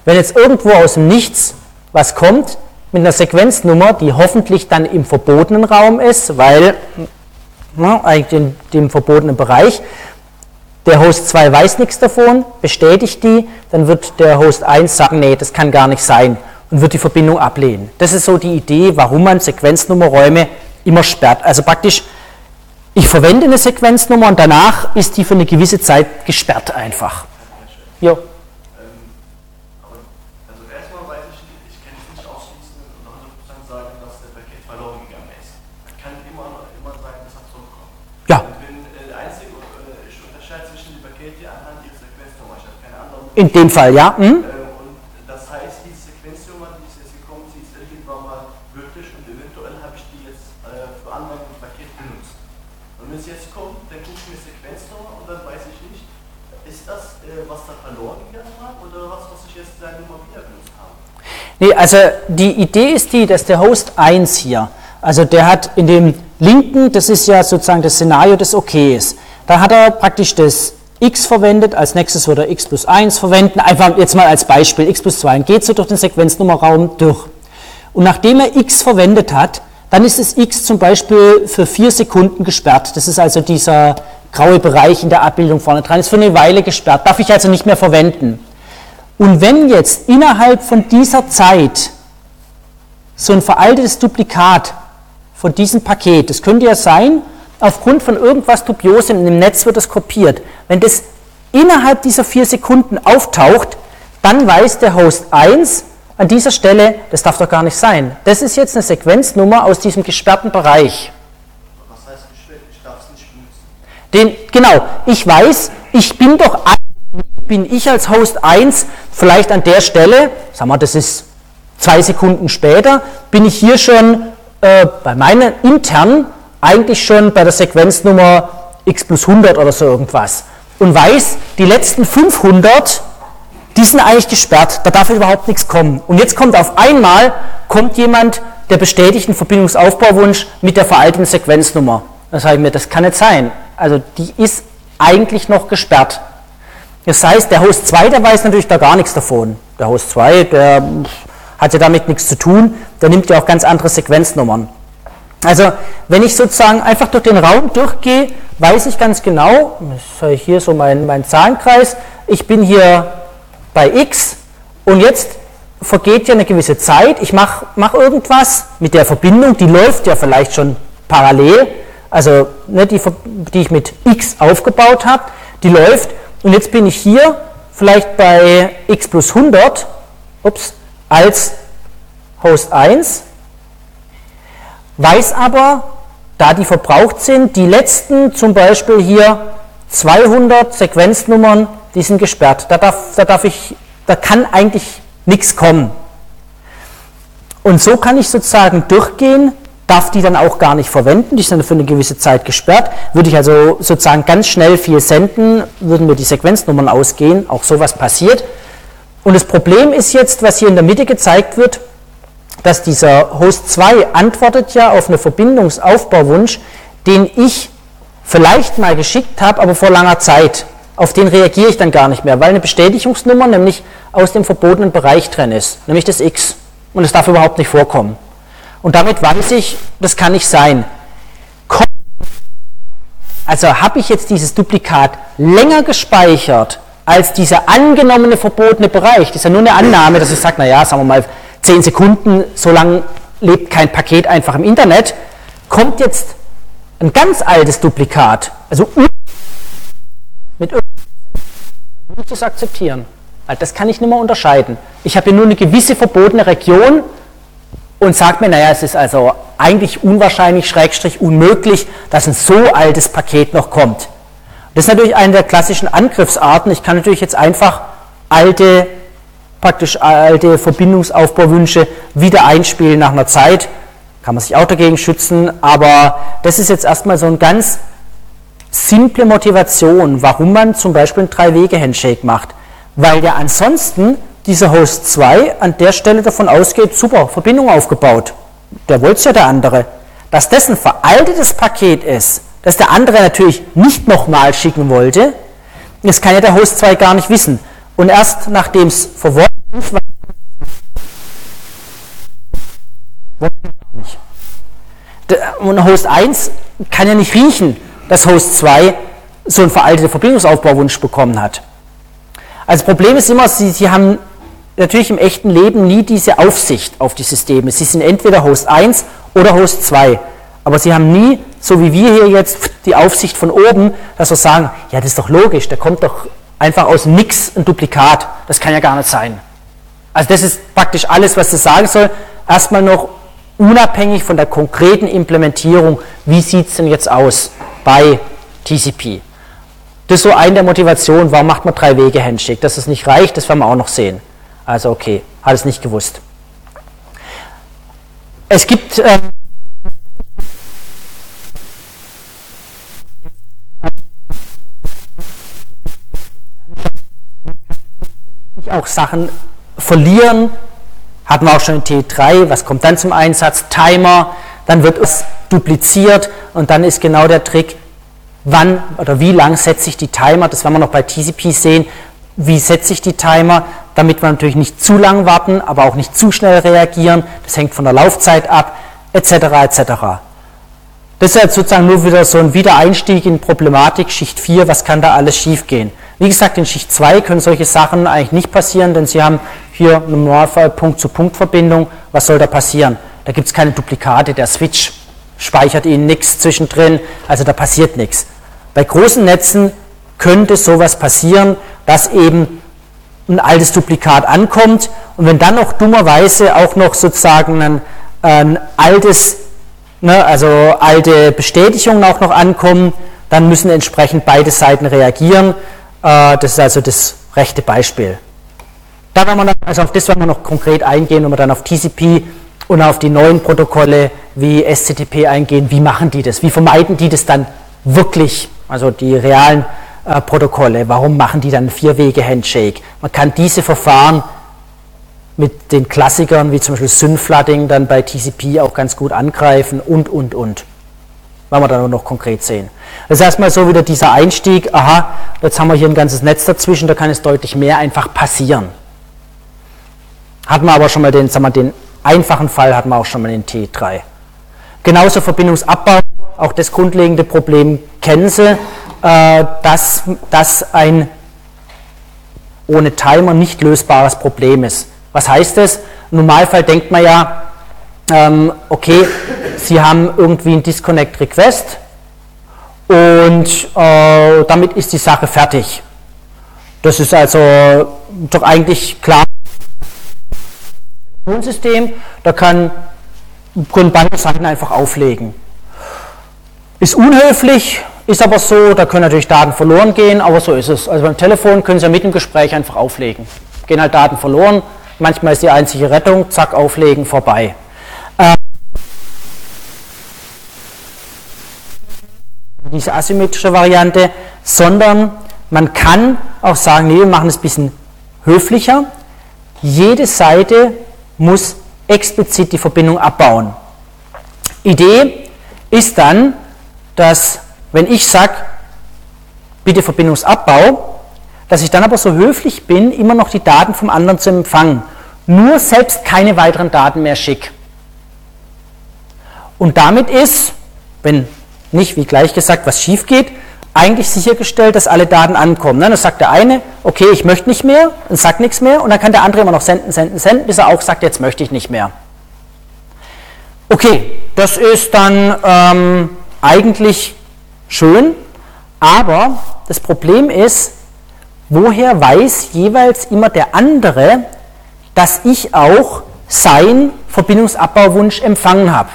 Wenn jetzt irgendwo aus dem Nichts was kommt, mit einer Sequenznummer, die hoffentlich dann im verbotenen Raum ist, weil na, eigentlich in dem verbotenen Bereich, der Host 2 weiß nichts davon, bestätigt die, dann wird der Host 1 sagen, nee, das kann gar nicht sein und wird die Verbindung ablehnen. Das ist so die Idee, warum man Sequenznummerräume immer sperrt. Also praktisch, ich verwende eine Sequenznummer und danach ist die für eine gewisse Zeit gesperrt einfach. Jo. Also erstmal weiß ich, ich kann es nicht ausschließen und 100% sagen, dass der Paket verloren gegangen ist. Es kann immer, immer sein, dass er zurückkommt. Ja. Und wenn äh, der einzige, äh, ich unterscheide zwischen den Paketen anhand ihrer Sequenznummer, ich habe keine andere. In dem Fall, ja. Hm? Äh, und das heißt, diese Sequenznummer, die ist jetzt gekommen, sie ist irgendwann mal gültig und eventuell habe ich die jetzt äh, für andere Paket benutzt. Und wenn es jetzt kommt, dann gucke ich mir Sequenznummer und dann weiß ich nicht, ist das, äh, was da verloren gegangen war oder was, was ich jetzt seine Nummer wieder benutzt habe? Nee, also die Idee ist die, dass der Host 1 hier, also der hat in dem linken, das ist ja sozusagen das Szenario, das okay ist. Da hat er praktisch das x verwendet, als nächstes würde er x plus 1 verwenden, einfach jetzt mal als Beispiel, x plus 2 und geht so durch den Sequenznummerraum durch. Und nachdem er x verwendet hat, dann ist das x zum Beispiel für vier Sekunden gesperrt. Das ist also dieser graue Bereich in der Abbildung vorne dran, ist für eine Weile gesperrt, darf ich also nicht mehr verwenden. Und wenn jetzt innerhalb von dieser Zeit so ein veraltetes Duplikat von diesem Paket, das könnte ja sein, aufgrund von irgendwas Dubiosem im Netz wird es kopiert, wenn das innerhalb dieser vier Sekunden auftaucht, dann weiß der Host 1 an dieser Stelle, das darf doch gar nicht sein. Das ist jetzt eine Sequenznummer aus diesem gesperrten Bereich. Was heißt geschwächt? Ich darf es nicht benutzen. Den, genau, ich weiß, ich bin doch, bin ich als Host 1 vielleicht an der Stelle, sagen wir, das ist zwei Sekunden später, bin ich hier schon äh, bei meinen internen eigentlich schon bei der Sequenznummer x plus 100 oder so irgendwas und weiß, die letzten 500, die sind eigentlich gesperrt, da darf überhaupt nichts kommen. Und jetzt kommt auf einmal, kommt jemand, der bestätigt einen Verbindungsaufbauwunsch mit der veralteten Sequenznummer. Da sage ich mir, das kann nicht sein. Also die ist eigentlich noch gesperrt. Das heißt, der Host 2, der weiß natürlich da gar nichts davon. Der Host 2, der hat ja damit nichts zu tun, der nimmt ja auch ganz andere Sequenznummern. Also, wenn ich sozusagen einfach durch den Raum durchgehe, weiß ich ganz genau, das ist hier so mein, mein Zahlenkreis, ich bin hier bei x und jetzt vergeht ja eine gewisse Zeit, ich mache mach irgendwas mit der Verbindung, die läuft ja vielleicht schon parallel, also ne, die, die ich mit x aufgebaut habe, die läuft und jetzt bin ich hier vielleicht bei x plus 100 ups, als Host 1, weiß aber, da die verbraucht sind, die letzten zum Beispiel hier 200 Sequenznummern, die sind gesperrt. Da, darf, da, darf ich, da kann eigentlich nichts kommen. Und so kann ich sozusagen durchgehen, darf die dann auch gar nicht verwenden, die sind für eine gewisse Zeit gesperrt. Würde ich also sozusagen ganz schnell viel senden, würden mir die Sequenznummern ausgehen, auch sowas passiert. Und das Problem ist jetzt, was hier in der Mitte gezeigt wird, dass dieser Host 2 antwortet ja auf einen Verbindungsaufbauwunsch, den ich vielleicht mal geschickt habe, aber vor langer Zeit. Auf den reagiere ich dann gar nicht mehr, weil eine Bestätigungsnummer nämlich aus dem verbotenen Bereich drin ist, nämlich das X. Und es darf überhaupt nicht vorkommen. Und damit weiß ich, das kann nicht sein. Also habe ich jetzt dieses Duplikat länger gespeichert als dieser angenommene verbotene Bereich. Das ist ja nur eine Annahme, dass ich sage, naja, sagen wir mal, 10 Sekunden, so lange lebt kein Paket einfach im Internet. Kommt jetzt ein ganz altes Duplikat, also mit ich das akzeptieren. Weil das kann ich nicht mehr unterscheiden. Ich habe hier nur eine gewisse verbotene Region und sage mir, naja, es ist also eigentlich unwahrscheinlich, schrägstrich unmöglich, dass ein so altes Paket noch kommt. Das ist natürlich eine der klassischen Angriffsarten. Ich kann natürlich jetzt einfach alte, praktisch alte Verbindungsaufbauwünsche wieder einspielen nach einer Zeit. Kann man sich auch dagegen schützen, aber das ist jetzt erstmal so eine ganz simple Motivation, warum man zum Beispiel einen Drei-Wege-Handshake macht. Weil ja ansonsten dieser Host 2 an der Stelle davon ausgeht, super, Verbindung aufgebaut. Der wollte es ja der andere. Dass das ein veraltetes Paket ist, das der andere natürlich nicht nochmal schicken wollte, das kann ja der Host 2 gar nicht wissen. Und erst nachdem es verworfen ist, nicht. Und Host 1 kann ja nicht riechen, dass Host 2 so einen veralteten Verbindungsaufbauwunsch bekommen hat. Also das Problem ist immer, Sie, Sie haben natürlich im echten Leben nie diese Aufsicht auf die Systeme. Sie sind entweder Host 1 oder Host 2. Aber sie haben nie, so wie wir hier jetzt, die Aufsicht von oben, dass wir sagen, ja, das ist doch logisch, da kommt doch einfach aus Nix ein Duplikat. Das kann ja gar nicht sein. Also das ist praktisch alles, was das sagen soll. Erstmal noch unabhängig von der konkreten Implementierung, wie sieht es denn jetzt aus bei TCP. Das ist so eine der Motivationen, warum macht man drei Wege Handshake. Dass es nicht reicht, das werden wir auch noch sehen. Also okay, hat es nicht gewusst. Es gibt ähm, auch Sachen verlieren. Hatten wir auch schon in T3, was kommt dann zum Einsatz? Timer, dann wird es dupliziert und dann ist genau der Trick, wann oder wie lang setze ich die Timer, das werden wir noch bei TCP sehen, wie setze ich die Timer, damit wir natürlich nicht zu lang warten, aber auch nicht zu schnell reagieren, das hängt von der Laufzeit ab, etc. etc. Das ist jetzt sozusagen nur wieder so ein Wiedereinstieg in Problematik, Schicht 4, was kann da alles schiefgehen. Wie gesagt, in Schicht 2 können solche Sachen eigentlich nicht passieren, denn Sie haben hier im Normalfall Punkt-zu-Punkt-Verbindung. Was soll da passieren? Da gibt es keine Duplikate, der Switch speichert Ihnen nichts zwischendrin, also da passiert nichts. Bei großen Netzen könnte sowas passieren, dass eben ein altes Duplikat ankommt und wenn dann noch dummerweise auch noch sozusagen ein, ein altes, ne, also alte Bestätigungen auch noch ankommen, dann müssen entsprechend beide Seiten reagieren. Äh, das ist also das rechte Beispiel. Da werden wir noch, also auf das werden wir noch konkret eingehen, wenn wir dann auf TCP und auf die neuen Protokolle wie SCTP eingehen. Wie machen die das? Wie vermeiden die das dann wirklich? Also die realen äh, Protokolle. Warum machen die dann Vier-Wege-Handshake? Man kann diese Verfahren mit den Klassikern wie zum Beispiel Synflooding dann bei TCP auch ganz gut angreifen und, und, und. Werden wir dann noch konkret sehen. Das ist erstmal so wieder dieser Einstieg, aha, jetzt haben wir hier ein ganzes Netz dazwischen, da kann es deutlich mehr einfach passieren. Hatten wir aber schon mal den, sagen wir, den einfachen Fall, hatten wir auch schon mal den T3. Genauso Verbindungsabbau, auch das grundlegende Problem kennen Sie, äh, dass das ein ohne Timer nicht lösbares Problem ist. Was heißt das? Im Normalfall denkt man ja, ähm, okay, Sie haben irgendwie einen Disconnect Request, und äh, damit ist die Sache fertig. Das ist also doch eigentlich klar. System, da kann, können beide Seiten einfach auflegen. Ist unhöflich, ist aber so, da können natürlich Daten verloren gehen, aber so ist es. Also beim Telefon können Sie ja mit dem Gespräch einfach auflegen. Gehen halt Daten verloren, manchmal ist die einzige Rettung, zack, auflegen, vorbei. Diese asymmetrische Variante, sondern man kann auch sagen, nee, wir machen es ein bisschen höflicher. Jede Seite muss explizit die Verbindung abbauen. Idee ist dann, dass wenn ich sage, bitte Verbindungsabbau, dass ich dann aber so höflich bin, immer noch die Daten vom anderen zu empfangen. Nur selbst keine weiteren Daten mehr schicke. Und damit ist, wenn nicht wie gleich gesagt, was schief geht, eigentlich sichergestellt, dass alle Daten ankommen. Dann sagt der eine, okay, ich möchte nicht mehr und sagt nichts mehr und dann kann der andere immer noch senden, senden, senden, bis er auch sagt, jetzt möchte ich nicht mehr. Okay, das ist dann ähm, eigentlich schön, aber das Problem ist, woher weiß jeweils immer der andere, dass ich auch seinen Verbindungsabbauwunsch empfangen habe.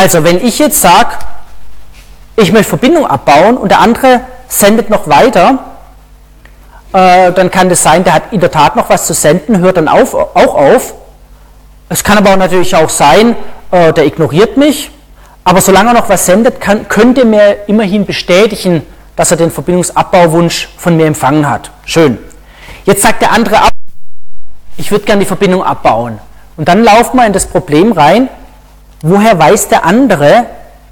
Also wenn ich jetzt sage, ich möchte Verbindung abbauen und der andere sendet noch weiter, äh, dann kann das sein, der hat in der Tat noch was zu senden, hört dann auf, auch auf. Es kann aber natürlich auch sein, äh, der ignoriert mich, aber solange er noch was sendet, kann, könnte mir immerhin bestätigen, dass er den Verbindungsabbauwunsch von mir empfangen hat. Schön. Jetzt sagt der andere ab, ich würde gerne die Verbindung abbauen. Und dann laufen wir in das Problem rein, woher weiß der andere,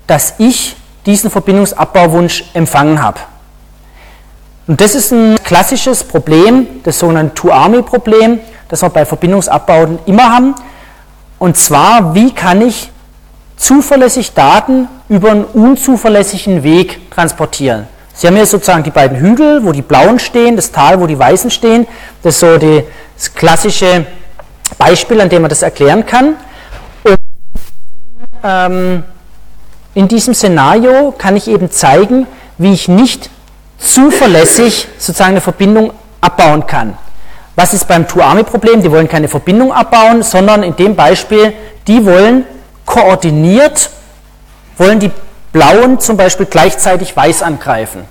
dass ich diesen Verbindungsabbauwunsch empfangen habe. Und das ist ein klassisches Problem, das sogenannte Two-Army-Problem, das wir bei Verbindungsabbauten immer haben. Und zwar, wie kann ich zuverlässig Daten über einen unzuverlässigen Weg transportieren? Sie haben hier sozusagen die beiden Hügel, wo die blauen stehen, das Tal, wo die weißen stehen. Das ist so die, das klassische Beispiel, an dem man das erklären kann. Ähm, in diesem Szenario kann ich eben zeigen, wie ich nicht zuverlässig sozusagen eine Verbindung abbauen kann. Was ist beim Two-Army-Problem? Die wollen keine Verbindung abbauen, sondern in dem Beispiel, die wollen koordiniert, wollen die Blauen zum Beispiel gleichzeitig Weiß angreifen.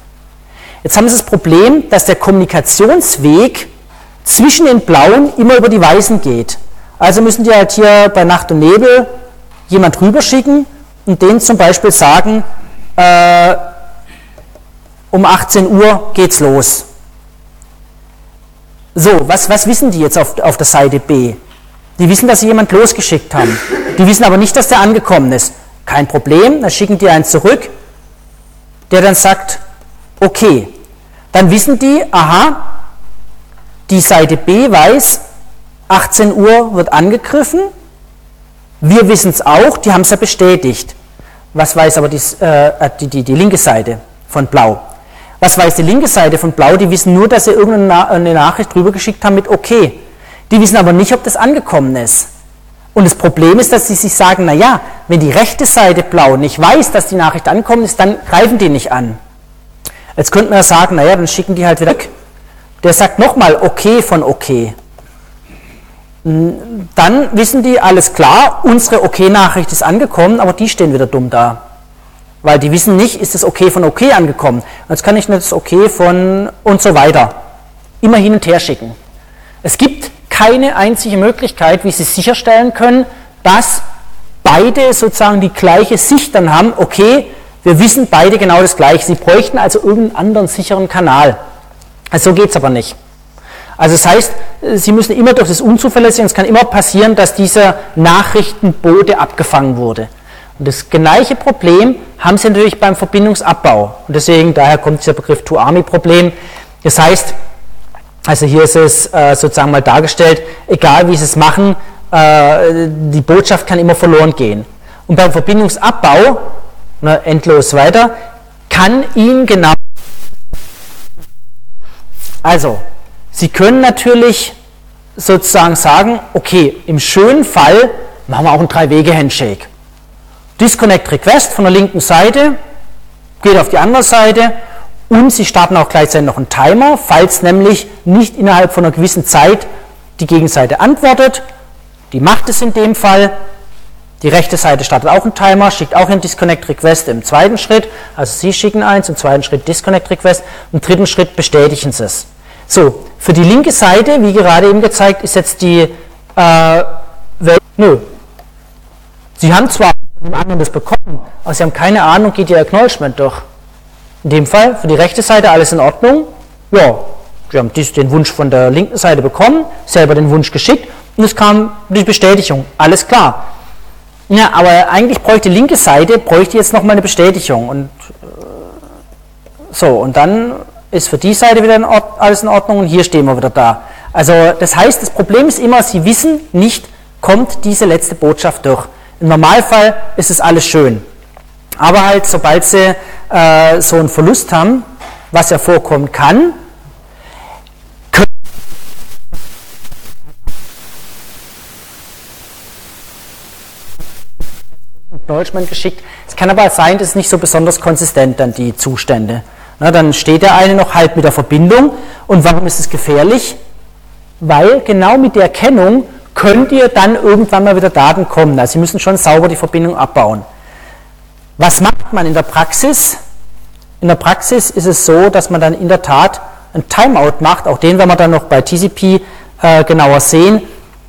Jetzt haben sie das Problem, dass der Kommunikationsweg zwischen den Blauen immer über die Weißen geht. Also müssen die halt hier bei Nacht und Nebel jemand rüberschicken und denen zum Beispiel sagen, äh, um 18 Uhr geht's los. So, was, was wissen die jetzt auf, auf der Seite B? Die wissen, dass sie jemand losgeschickt haben. Die wissen aber nicht, dass der angekommen ist. Kein Problem, dann schicken die einen zurück, der dann sagt, okay. Dann wissen die, aha, die Seite B weiß, 18 Uhr wird angegriffen. Wir wissen es auch, die haben es ja bestätigt. Was weiß aber die, äh, die, die, die linke Seite von Blau? Was weiß die linke Seite von Blau? Die wissen nur, dass sie irgendeine Nachricht drüber geschickt haben mit OK. Die wissen aber nicht, ob das angekommen ist. Und das Problem ist, dass sie sich sagen, naja, wenn die rechte Seite Blau nicht weiß, dass die Nachricht angekommen ist, dann greifen die nicht an. Jetzt könnte man ja sagen, naja, dann schicken die halt wieder weg. Der sagt nochmal OK von OK. Dann wissen die, alles klar, unsere OK-Nachricht ist angekommen, aber die stehen wieder dumm da. Weil die wissen nicht, ist das OK von OK angekommen. Jetzt kann ich nicht das OK von und so weiter immer hin und her schicken. Es gibt keine einzige Möglichkeit, wie sie sicherstellen können, dass beide sozusagen die gleiche Sicht dann haben, okay, wir wissen beide genau das gleiche. Sie bräuchten also irgendeinen anderen sicheren Kanal. Also so geht es aber nicht. Also das heißt, Sie müssen immer durch das Unzuverlässige, es kann immer passieren, dass dieser Nachrichtenbote abgefangen wurde. Und das gleiche Problem haben Sie natürlich beim Verbindungsabbau. Und deswegen, daher kommt dieser Begriff Two-Army-Problem. Das heißt, also hier ist es äh, sozusagen mal dargestellt, egal wie Sie es machen, äh, die Botschaft kann immer verloren gehen. Und beim Verbindungsabbau, ne, endlos weiter, kann Ihnen genau also, Sie können natürlich sozusagen sagen, okay, im schönen Fall machen wir auch einen Drei-Wege-Handshake. Disconnect Request von der linken Seite, geht auf die andere Seite und Sie starten auch gleichzeitig noch einen Timer, falls nämlich nicht innerhalb von einer gewissen Zeit die Gegenseite antwortet. Die macht es in dem Fall. Die rechte Seite startet auch einen Timer, schickt auch einen Disconnect Request im zweiten Schritt. Also Sie schicken eins, im zweiten Schritt Disconnect Request, im dritten Schritt bestätigen Sie es. So, für die linke Seite, wie gerade eben gezeigt, ist jetzt die äh, Welt. Nö. Sie haben zwar von dem anderen das bekommen, aber Sie haben keine Ahnung, geht Ihr Acknowledgement durch. In dem Fall, für die rechte Seite alles in Ordnung. Ja, Sie haben dies, den Wunsch von der linken Seite bekommen, selber den Wunsch geschickt und es kam die Bestätigung. Alles klar. Ja, aber eigentlich bräuchte die linke Seite, bräuchte jetzt nochmal eine Bestätigung. Und äh, so, und dann ist für die Seite wieder in alles in Ordnung und hier stehen wir wieder da. Also das heißt, das Problem ist immer, Sie wissen nicht, kommt diese letzte Botschaft durch. Im Normalfall ist es alles schön. Aber halt, sobald Sie äh, so einen Verlust haben, was ja vorkommen kann, Acknowledgement geschickt. Es kann aber sein, dass es nicht so besonders konsistent dann die Zustände. Na, dann steht der eine noch halb mit der Verbindung. Und warum ist es gefährlich? Weil genau mit der Kennung könnt ihr dann irgendwann mal wieder Daten kommen. Also Sie müssen schon sauber die Verbindung abbauen. Was macht man in der Praxis? In der Praxis ist es so, dass man dann in der Tat ein Timeout macht, auch den werden wir dann noch bei TCP äh, genauer sehen,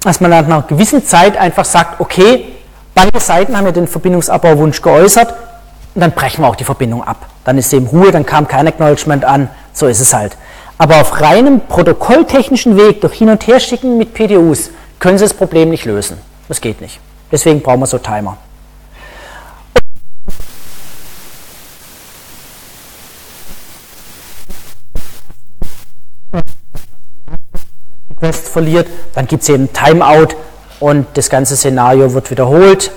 dass man dann nach einer gewissen Zeit einfach sagt, okay, beide Seiten haben ja den Verbindungsabbauwunsch geäußert und dann brechen wir auch die Verbindung ab. Dann ist in Ruhe, dann kam kein Acknowledgement an, so ist es halt. Aber auf reinem protokolltechnischen Weg durch Hin- und Herschicken mit PDUs können Sie das Problem nicht lösen. Das geht nicht. Deswegen brauchen wir so Timer. Request verliert, dann gibt es eben Timeout und das ganze Szenario wird wiederholt.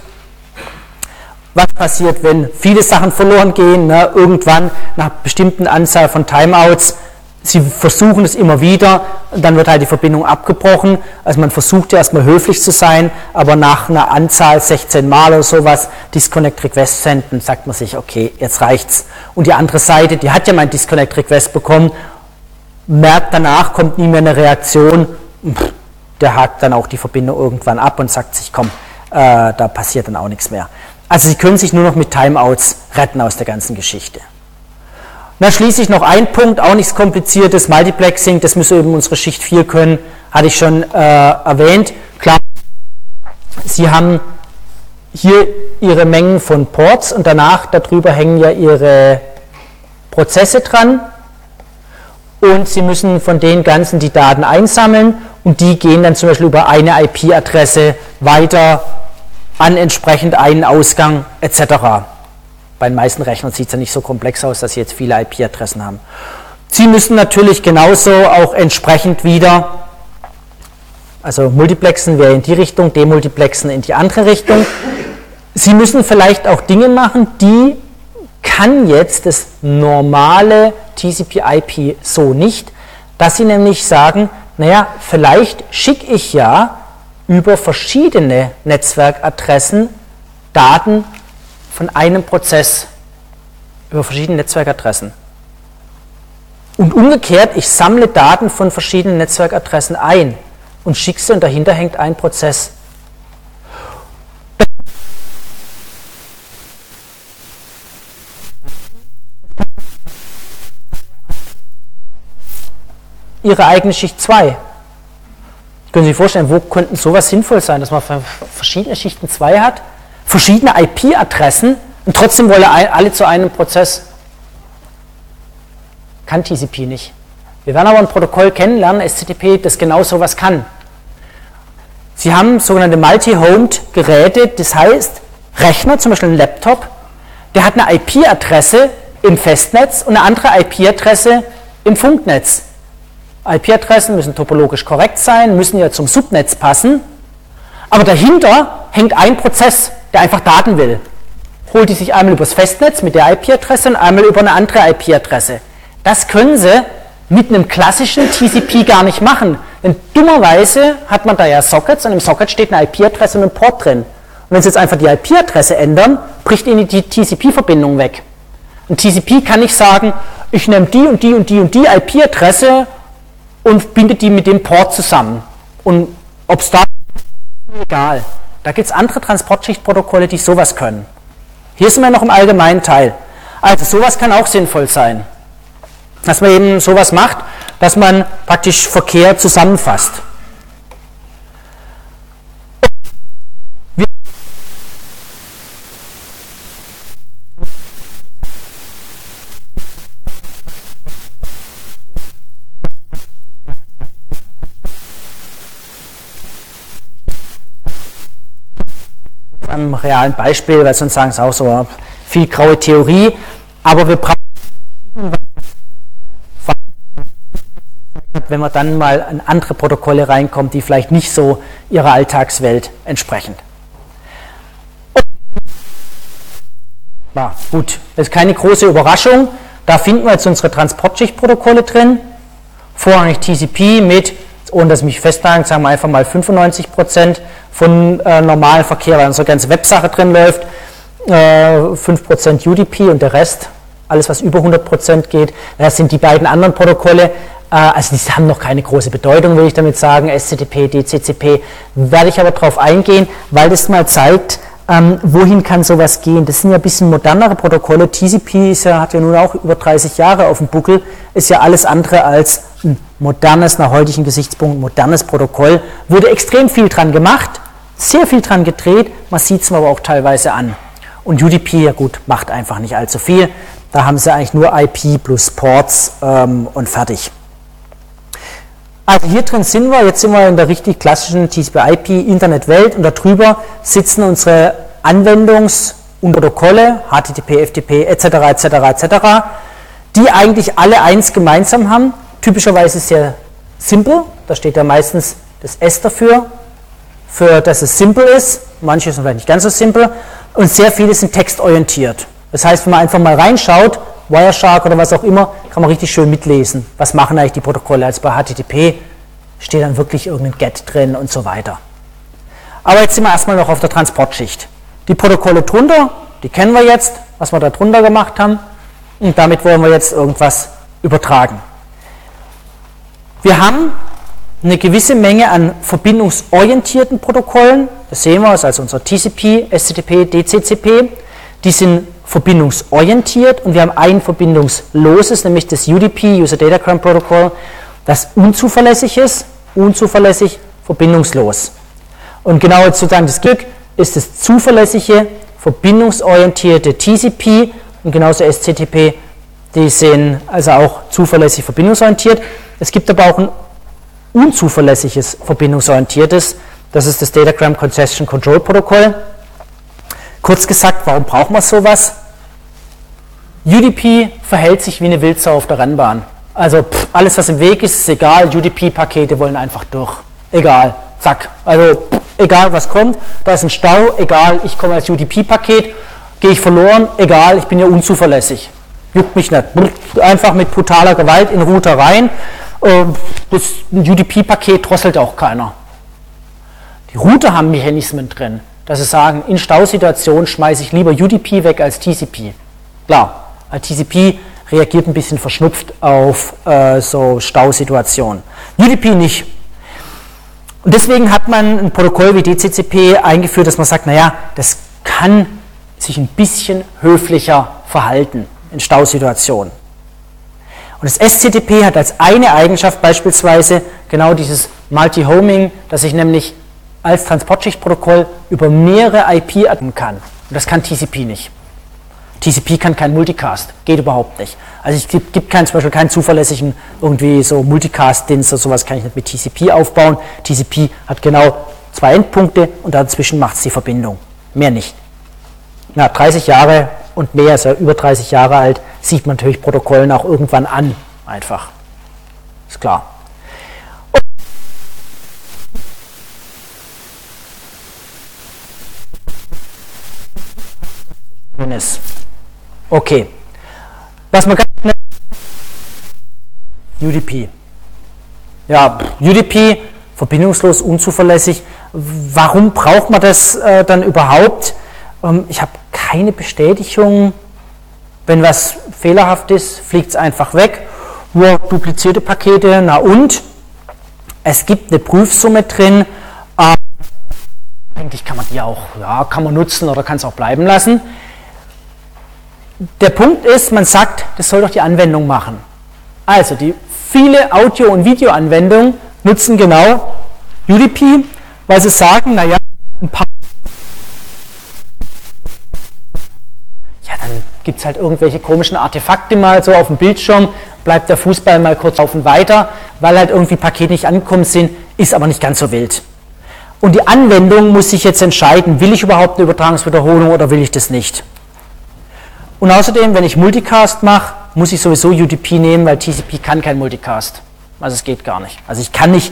Was passiert, wenn viele Sachen verloren gehen? Ne? Irgendwann nach bestimmten Anzahl von Timeouts, sie versuchen es immer wieder, dann wird halt die Verbindung abgebrochen. Also man versucht ja erstmal höflich zu sein, aber nach einer Anzahl 16 Mal oder sowas Disconnect Request senden, sagt man sich, okay, jetzt reicht's. Und die andere Seite, die hat ja mein Disconnect Request bekommen merkt danach, kommt nie mehr eine Reaktion, der hakt dann auch die Verbindung irgendwann ab und sagt sich, komm, äh, da passiert dann auch nichts mehr. Also Sie können sich nur noch mit Timeouts retten aus der ganzen Geschichte. Dann schließlich noch ein Punkt, auch nichts kompliziertes, Multiplexing, das müssen eben unsere Schicht 4 können, hatte ich schon äh, erwähnt. Klar, Sie haben hier Ihre Mengen von Ports und danach darüber hängen ja Ihre Prozesse dran und Sie müssen von den ganzen die Daten einsammeln und die gehen dann zum Beispiel über eine IP-Adresse weiter an entsprechend einen Ausgang etc. Bei den meisten Rechnern sieht es ja nicht so komplex aus, dass Sie jetzt viele IP-Adressen haben. Sie müssen natürlich genauso auch entsprechend wieder, also multiplexen wäre in die Richtung, demultiplexen in die andere Richtung. Sie müssen vielleicht auch Dinge machen, die kann jetzt das normale TCP/IP so nicht, dass sie nämlich sagen, naja, vielleicht schicke ich ja über verschiedene Netzwerkadressen Daten von einem Prozess über verschiedene Netzwerkadressen. Und umgekehrt, ich sammle Daten von verschiedenen Netzwerkadressen ein und schicke sie und dahinter hängt ein Prozess. ihre eigene Schicht 2. Können Sie sich vorstellen, wo könnten sowas sinnvoll sein, dass man verschiedene Schichten 2 hat, verschiedene IP-Adressen und trotzdem wollen alle zu einem Prozess? Kann TCP nicht. Wir werden aber ein Protokoll kennenlernen, SCTP, das genau sowas kann. Sie haben sogenannte Multi-Homed Geräte, das heißt, Rechner, zum Beispiel ein Laptop, der hat eine IP-Adresse im Festnetz und eine andere IP-Adresse im Funknetz. IP-Adressen müssen topologisch korrekt sein, müssen ja zum Subnetz passen, aber dahinter hängt ein Prozess, der einfach Daten will. Holt die sich einmal übers Festnetz mit der IP-Adresse und einmal über eine andere IP-Adresse. Das können sie mit einem klassischen TCP gar nicht machen, denn dummerweise hat man da ja Sockets und im Socket steht eine IP-Adresse und ein Port drin. Und wenn Sie jetzt einfach die IP-Adresse ändern, bricht Ihnen die TCP-Verbindung weg. Ein TCP kann nicht sagen, ich nehme die und die und die und die IP-Adresse und bindet die mit dem Port zusammen. Und ob es da egal. Da gibt es andere Transportschichtprotokolle, die sowas können. Hier sind wir noch im allgemeinen Teil. Also sowas kann auch sinnvoll sein. Dass man eben sowas macht, dass man praktisch Verkehr zusammenfasst. Realen Beispiel, weil sonst sagen es auch so viel graue Theorie, aber wir brauchen, wenn man dann mal in andere Protokolle reinkommt, die vielleicht nicht so ihrer Alltagswelt entsprechen. Ja, gut, das ist keine große Überraschung. Da finden wir jetzt unsere Transportschichtprotokolle drin. Vorrangig TCP mit, ohne dass ich mich festnageln, sagen wir einfach mal 95 Prozent von äh, normalen Verkehr, weil unsere ganze Websache drin läuft, äh, 5% UDP und der Rest, alles was über 100% geht, das sind die beiden anderen Protokolle, äh, also die haben noch keine große Bedeutung, will ich damit sagen, SCTP, DCCP, werde ich aber darauf eingehen, weil das mal zeigt, Ähm, wohin kann sowas gehen? Das sind ja ein bisschen modernere Protokolle. TCP ja, hat ja nun auch über 30 Jahre auf dem Buckel, ist ja alles andere als ein modernes, nach heutigen Gesichtspunkten, modernes Protokoll. Wurde extrem viel dran gemacht, sehr viel dran gedreht, man sieht es aber auch teilweise an. Und UDP, ja gut, macht einfach nicht allzu viel. Da haben sie eigentlich nur IP plus Ports ähm, und fertig. Also hier drin sind wir, jetzt sind wir in der richtig klassischen TCP-IP-Internetwelt und darüber sitzen unsere Anwendungs- und Protokolle, HTTP, FTP etc. etc. etc., die eigentlich alle eins gemeinsam haben, typischerweise sehr simpel, da steht ja meistens das S dafür, für dass es simpel ist, manche sind vielleicht nicht ganz so simpel, und sehr viele sind textorientiert. Das heißt, wenn man einfach mal reinschaut, Wireshark oder was auch immer, kann man richtig schön mitlesen. Was machen eigentlich die Protokolle? Also bei HTTP steht dann wirklich irgendein GET drin und so weiter. Aber jetzt sind wir erstmal noch auf der Transportschicht. Die Protokolle drunter, die kennen wir jetzt, was wir da drunter gemacht haben. Und damit wollen wir jetzt irgendwas übertragen. Wir haben eine gewisse Menge an verbindungsorientierten Protokollen. Das sehen wir, also unser TCP, SCTP, DCCP. Die sind verbindungsorientiert und wir haben ein verbindungsloses, nämlich das UDP, User Datagram Protocol, das unzuverlässig ist, unzuverlässig, verbindungslos. Und genau sozusagen das Glück ist das zuverlässige, verbindungsorientierte TCP und genauso SCTP, die sind also auch zuverlässig verbindungsorientiert. Es gibt aber auch ein unzuverlässiges verbindungsorientiertes, das ist das Datagram Congestion Control Protokoll. Kurz gesagt, warum braucht man sowas? UDP verhält sich wie eine Wildsau auf der Rennbahn. Also pff, alles, was im Weg ist, ist egal. UDP-Pakete wollen einfach durch. Egal. Zack. Also pff, egal, was kommt. Da ist ein Stau. Egal, ich komme als UDP-Paket. Gehe ich verloren. Egal, ich bin ja unzuverlässig. Juckt mich nicht. Einfach mit brutaler Gewalt in Router rein. Ähm, das UDP-Paket drosselt auch keiner. Die Router haben Mechanismen drin, dass sie sagen, in Stausituationen schmeiße ich lieber UDP weg als TCP. Klar, weil TCP reagiert ein bisschen verschnupft auf äh, so Stausituationen. UDP nicht. Und deswegen hat man ein Protokoll wie DCCP eingeführt, dass man sagt, naja, das kann sich ein bisschen höflicher verhalten in Stausituationen. Und das SCTP hat als eine Eigenschaft beispielsweise genau dieses Multi-Homing, dass ich nämlich als Transportschichtprotokoll über mehrere IP atmen kann. Und das kann TCP nicht. TCP kann kein Multicast, geht überhaupt nicht. Also es gibt, gibt keinen, zum Beispiel keinen zuverlässigen irgendwie so Multicast-Dienst oder sowas kann ich nicht mit TCP aufbauen. TCP hat genau zwei Endpunkte und dazwischen macht es die Verbindung. Mehr nicht. Na, 30 Jahre und mehr, also über 30 Jahre alt, sieht man natürlich Protokollen auch irgendwann an. Einfach. Ist klar. Okay. Was man ganz schnell. UDP. Ja, UDP, verbindungslos, unzuverlässig. Warum braucht man das äh, dann überhaupt? Ähm, ich habe keine Bestätigung. Wenn was fehlerhaft ist, fliegt es einfach weg. Nur duplizierte Pakete, na und? Es gibt eine Prüfsumme drin. Ähm, eigentlich kann man die auch, ja, kann man nutzen oder kann es auch bleiben lassen. Der Punkt ist, man sagt, das soll doch die Anwendung machen. Also die viele Audio- und Videoanwendungen nutzen genau UDP, weil sie sagen, naja, ein paar ja, dann gibt es halt irgendwelche komischen Artefakte mal so auf dem Bildschirm, bleibt der Fußball mal kurz auf und weiter, weil halt irgendwie Pakete nicht angekommen sind, ist aber nicht ganz so wild. Und die Anwendung muss sich jetzt entscheiden, will ich überhaupt eine Übertragungswiederholung oder will ich das nicht. Und außerdem, wenn ich Multicast mache, muss ich sowieso UDP nehmen, weil TCP kann kein Multicast. Also es geht gar nicht. Also ich kann nicht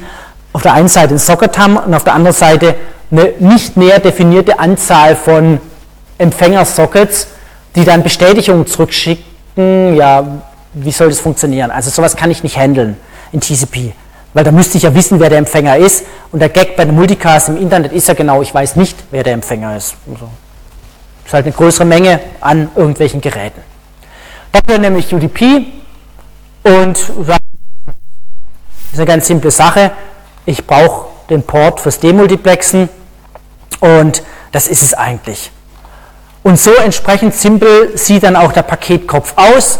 auf der einen Seite ein Socket haben und auf der anderen Seite eine nicht näher definierte Anzahl von Empfängersockets, die dann Bestätigungen zurückschicken. Ja, wie soll das funktionieren? Also sowas kann ich nicht handeln in TCP. Weil da müsste ich ja wissen, wer der Empfänger ist. Und der Gag bei dem Multicast im Internet ist ja genau, ich weiß nicht, wer der Empfänger ist. Also ist halt eine größere Menge an irgendwelchen Geräten. Dafür nämlich UDP und das ist eine ganz simple Sache. Ich brauche den Port fürs Demultiplexen und Das ist es eigentlich. Und so entsprechend simpel sieht dann auch der Paketkopf aus.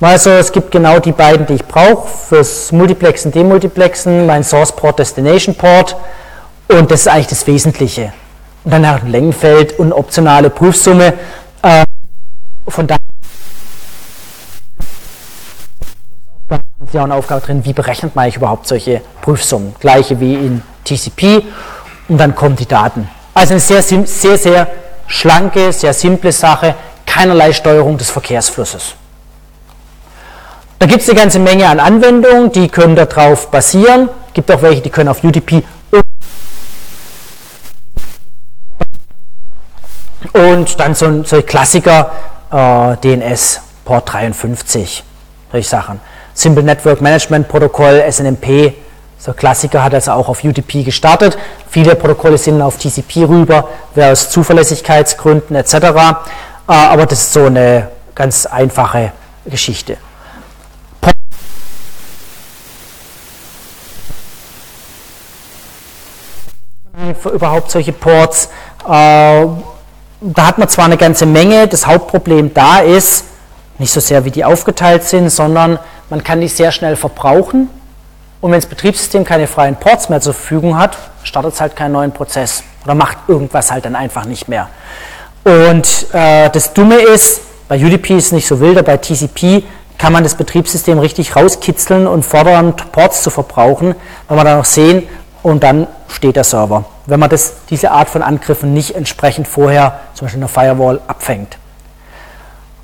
Also es gibt genau die beiden, die ich brauche, fürs Multiplexen, Demultiplexen, mein Source Port, Destination Port und das ist eigentlich das Wesentliche. Und dann halt ein Längenfeld und optionale Prüfsumme. Äh, von daher ist ja auch eine Aufgabe drin, wie berechnet man eigentlich überhaupt solche Prüfsummen? Gleiche wie in TCP und dann kommen die Daten. Also eine sehr, sehr, sehr schlanke, sehr simple Sache, keinerlei Steuerung des Verkehrsflusses. Da gibt es eine ganze Menge an Anwendungen, die können darauf basieren. Es gibt auch welche, die können auf UDP und dann so ein, so ein Klassiker äh, DNS Port 53, solche Sachen. Simple Network Management Protokoll, SNMP, so Klassiker hat also auch auf UDP gestartet. Viele Protokolle sind auf TCP rüber, aus Zuverlässigkeitsgründen etc. Äh, aber das ist so eine ganz einfache Geschichte. überhaupt solche Ports. Äh, da hat man zwar eine ganze Menge, das Hauptproblem da ist, nicht so sehr wie die aufgeteilt sind, sondern man kann die sehr schnell verbrauchen und wenn das Betriebssystem keine freien Ports mehr zur Verfügung hat, startet es halt keinen neuen Prozess oder macht irgendwas halt dann einfach nicht mehr. Und äh, das Dumme ist, bei UDP ist es nicht so wild, bei TCP kann man das Betriebssystem richtig rauskitzeln und fordern, Ports zu verbrauchen, weil wir dann noch sehen, und dann steht der Server. Wenn man das, diese Art von Angriffen nicht entsprechend vorher, zum Beispiel in der Firewall, abfängt.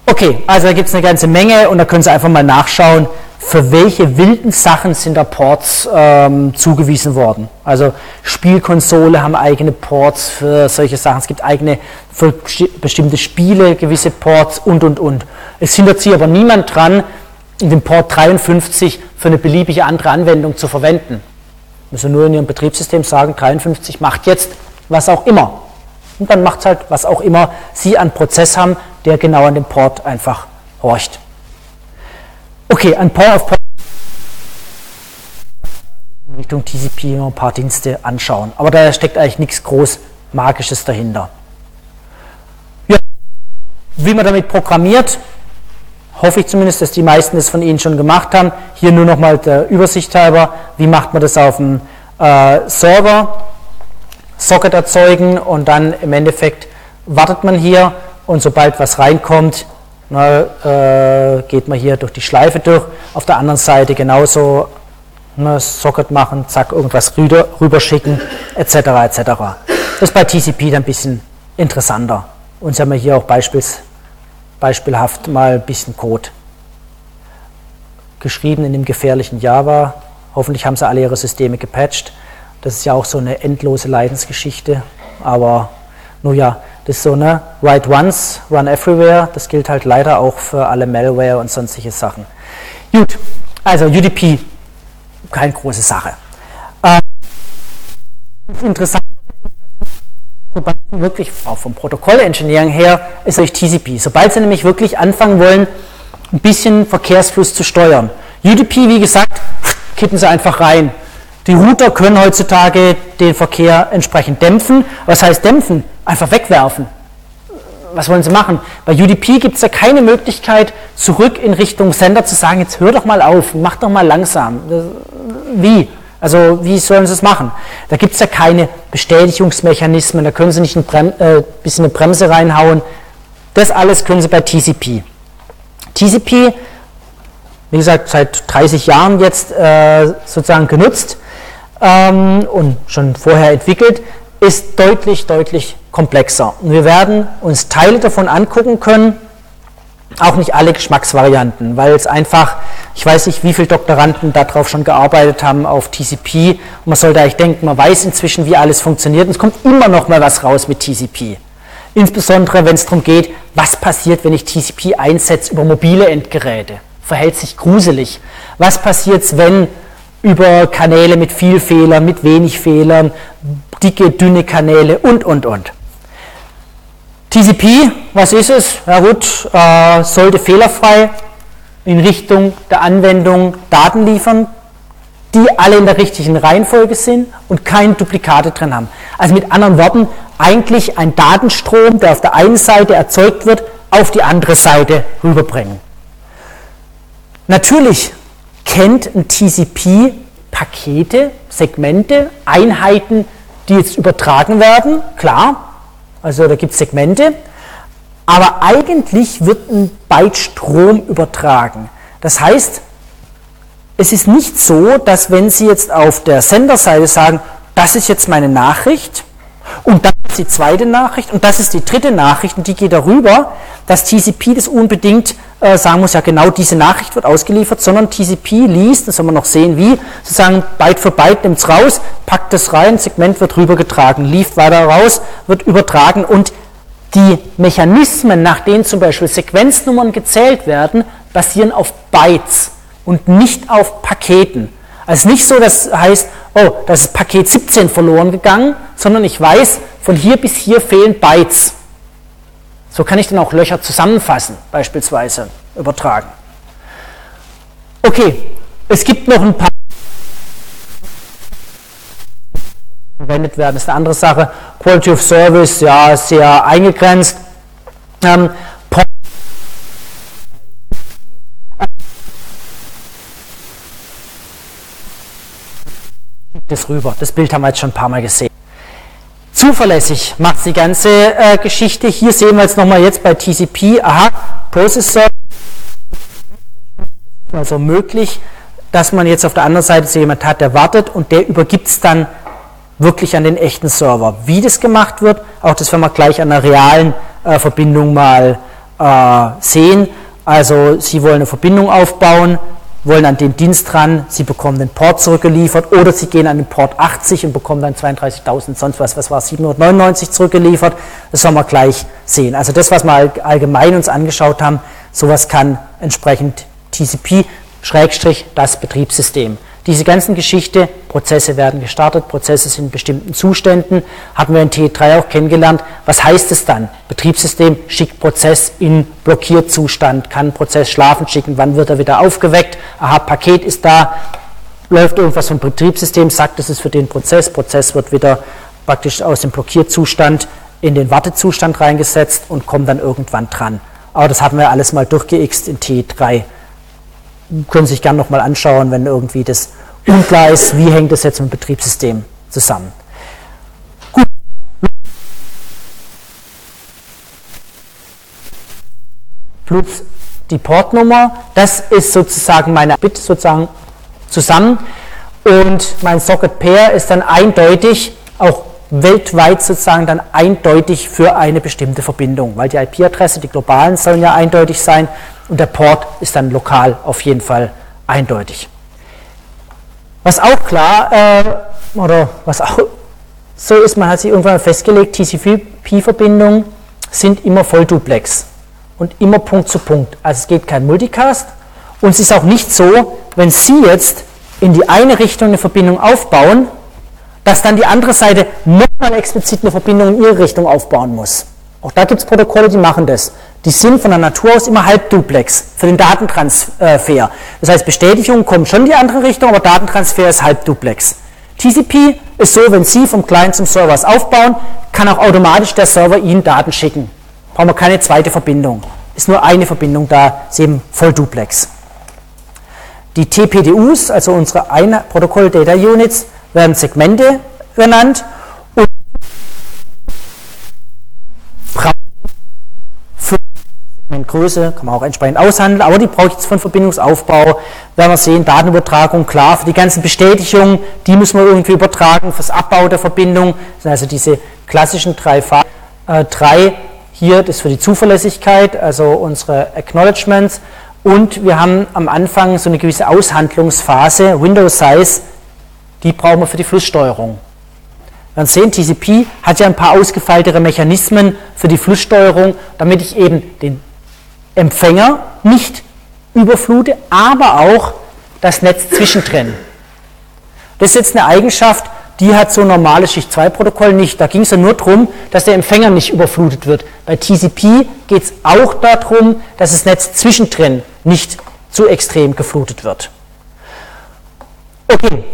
Okay, also da gibt es eine ganze Menge und da können Sie einfach mal nachschauen, für welche wilden Sachen sind da Ports ähm, zugewiesen worden. Also Spielkonsole haben eigene Ports für solche Sachen. Es gibt eigene für bestimmte Spiele gewisse Ports und und und. Es hindert sich aber niemand dran, den Port 53 für eine beliebige andere Anwendung zu verwenden müssen nur in ihrem Betriebssystem sagen, 53 macht jetzt was auch immer. Und dann macht halt, was auch immer Sie an Prozess haben, der genau an dem Port einfach horcht. Okay, ein Port of Port Richtung TCP noch ein paar Dienste anschauen. Aber da steckt eigentlich nichts groß Magisches dahinter. Ja, wie man damit programmiert, hoffe ich zumindest, dass die meisten es von Ihnen schon gemacht haben. Hier nur nochmal der Übersicht halber, wie macht man das auf dem äh, Server, Socket erzeugen und dann im Endeffekt wartet man hier und sobald was reinkommt, na, äh, geht man hier durch die Schleife durch. Auf der anderen Seite genauso na, Socket machen, zack, irgendwas rüber, rüberschicken, etc. etc. Das ist bei TCP dann ein bisschen interessanter. Und Sie haben hier auch Beispiels, beispielhaft mal ein bisschen Code geschrieben in dem gefährlichen Java. Hoffentlich haben sie alle ihre Systeme gepatcht. Das ist ja auch so eine endlose Leidensgeschichte. Aber nur ja, das ist so eine Write once, run everywhere. Das gilt halt leider auch für alle Malware und sonstige Sachen. Gut, also UDP, keine große Sache. Ähm, interessant sobald Sie wirklich auch vom Protokoll-Engineering her ist durch TCP. Sobald Sie nämlich wirklich anfangen wollen, ein bisschen Verkehrsfluss zu steuern. UDP, wie gesagt, kippen Sie einfach rein. Die Router können heutzutage den Verkehr entsprechend dämpfen. Was heißt dämpfen? Einfach wegwerfen. Was wollen Sie machen? Bei UDP gibt es ja keine Möglichkeit, zurück in Richtung Sender zu sagen, jetzt hör doch mal auf, mach doch mal langsam. Wie? Also wie sollen sie es machen? Da gibt es ja keine Bestätigungsmechanismen, da können sie nicht ein Brem äh, bisschen eine Bremse reinhauen. Das alles können sie bei TCP. TCP, wie gesagt, seit 30 Jahren jetzt äh, sozusagen genutzt ähm, und schon vorher entwickelt, ist deutlich, deutlich komplexer. Und wir werden uns Teile davon angucken können, auch nicht alle Geschmacksvarianten, weil es einfach, ich weiß nicht, wie viele Doktoranden darauf schon gearbeitet haben, auf TCP. Und man sollte eigentlich denken, man weiß inzwischen, wie alles funktioniert. Und es kommt immer noch mal was raus mit TCP. Insbesondere, wenn es darum geht, was passiert, wenn ich TCP einsetze über mobile Endgeräte. Verhält sich gruselig. Was passiert, wenn über Kanäle mit viel Fehlern, mit wenig Fehlern, dicke, dünne Kanäle und, und, und. TCP, was ist es? Ja gut, äh, sollte fehlerfrei in Richtung der Anwendung Daten liefern. die alle in der richtigen Reihenfolge sind und keine Duplikate drin haben. Also mit anderen Worten, eigentlich ein Datenstrom, der auf der einen Seite erzeugt wird, auf die andere Seite rüberbringen. Natürlich kennt ein TCP Pakete, Segmente, Einheiten, die jetzt übertragen werden, klar, also da gibt es Segmente, aber eigentlich wird ein Byte Strom übertragen. Das heißt, es ist nicht so, dass wenn Sie jetzt auf der Senderseite sagen, das ist jetzt meine Nachricht und das ist die zweite Nachricht und das ist die dritte Nachricht und die geht darüber, dass TCP das unbedingt äh, sagen muss, ja genau diese Nachricht wird ausgeliefert, sondern TCP liest, das soll man noch sehen, wie, sozusagen Byte für Byte nimmt es raus, packt es rein, Segment wird rübergetragen, lief weiter raus, wird übertragen und die Mechanismen, nach denen zum Beispiel Sequenznummern gezählt werden, basieren auf Bytes und nicht auf Paketen. Also nicht so, dass heißt, oh, das ist Paket 17 verloren gegangen, sondern ich weiß, von hier bis hier fehlen Bytes. So kann ich dann auch Löcher zusammenfassen, beispielsweise übertragen. Okay, es gibt noch ein paar verwendet werden. Ist eine andere Sache. Quality of Service, ja, sehr eingegrenzt. Ähm, das rüber. Das Bild haben wir jetzt schon ein paar Mal gesehen. Zuverlässig macht die ganze äh, Geschichte. Hier sehen wir jetzt nochmal jetzt bei TCP, aha, Processor, also möglich, dass man jetzt auf der anderen Seite so jemand hat, der wartet und der übergibt es dann wirklich an den echten Server. Wie das gemacht wird, auch das werden wir gleich an einer realen äh, Verbindung mal äh, sehen. Also Sie wollen eine Verbindung aufbauen, wollen an den Dienst ran, Sie bekommen den Port zurückgeliefert oder Sie gehen an den Port 80 und bekommen dann 32.000, sonst was, was war 799 zurückgeliefert. Das sollen wir gleich sehen. Also das, was wir allgemein uns angeschaut haben, sowas kann entsprechend TCP, Schrägstrich, das Betriebssystem. Diese ganzen Geschichte, Prozesse werden gestartet, Prozesse sind in bestimmten Zuständen, hatten wir in T3 auch kennengelernt. Was heißt es dann? Betriebssystem schickt Prozess in Blockierzustand, kann Prozess schlafen schicken, wann wird er wieder aufgeweckt? Aha, Paket ist da, läuft irgendwas vom Betriebssystem, sagt, es ist für den Prozess, Prozess wird wieder praktisch aus dem Blockierzustand in den Wartezustand reingesetzt und kommt dann irgendwann dran. Aber das hatten wir alles mal durchgeixt in T3 können Sie sich gerne nochmal anschauen, wenn irgendwie das unklar ist, wie hängt das jetzt mit dem Betriebssystem zusammen. Gut. Plus die Portnummer, das ist sozusagen meine Bit sozusagen zusammen und mein Socket Pair ist dann eindeutig auch weltweit sozusagen dann eindeutig für eine bestimmte Verbindung, weil die IP-Adresse, die globalen sollen ja eindeutig sein und der Port ist dann lokal auf jeden Fall eindeutig. Was auch klar, äh, oder was auch so ist, man hat sich irgendwann festgelegt, TCP-Verbindungen sind immer Vollduplex und immer Punkt zu Punkt. Also es geht kein Multicast und es ist auch nicht so, wenn Sie jetzt in die eine Richtung eine Verbindung aufbauen, dass dann die andere Seite nochmal explizit eine Verbindung in ihre Richtung aufbauen muss. Auch da gibt es Protokolle, die machen das. Die sind von der Natur aus immer halbduplex für den Datentransfer. Das heißt, Bestätigung kommt schon in die andere Richtung, aber Datentransfer ist halbduplex. TCP ist so, wenn Sie vom Client zum Server was aufbauen, kann auch automatisch der Server Ihnen Daten schicken. Brauchen wir keine zweite Verbindung. Ist nur eine Verbindung da, ist eben voll duplex. Die TPDUs, also unsere Protokoll Data Units, werden Segmente genannt Größe kann man auch entsprechend aushandeln, aber die brauche ich jetzt von Verbindungsaufbau. Werden wir sehen, Datenübertragung, klar, für die ganzen Bestätigungen, die müssen wir irgendwie übertragen, fürs Abbau der Verbindung, das sind also diese klassischen drei, äh, drei hier, das für die Zuverlässigkeit, also unsere Acknowledgements und wir haben am Anfang so eine gewisse Aushandlungsphase, Window Size, die brauchen wir für die Flusssteuerung. Dann sehen, TCP hat ja ein paar ausgefeiltere Mechanismen für die Flusssteuerung, damit ich eben den Empfänger nicht überflute, aber auch das Netz zwischendrin. Das ist jetzt eine Eigenschaft, die hat so ein normales Schicht-2-Protokoll nicht. Da ging es ja nur darum, dass der Empfänger nicht überflutet wird. Bei TCP geht es auch darum, dass das Netz zwischendrin nicht zu extrem geflutet wird. Okay,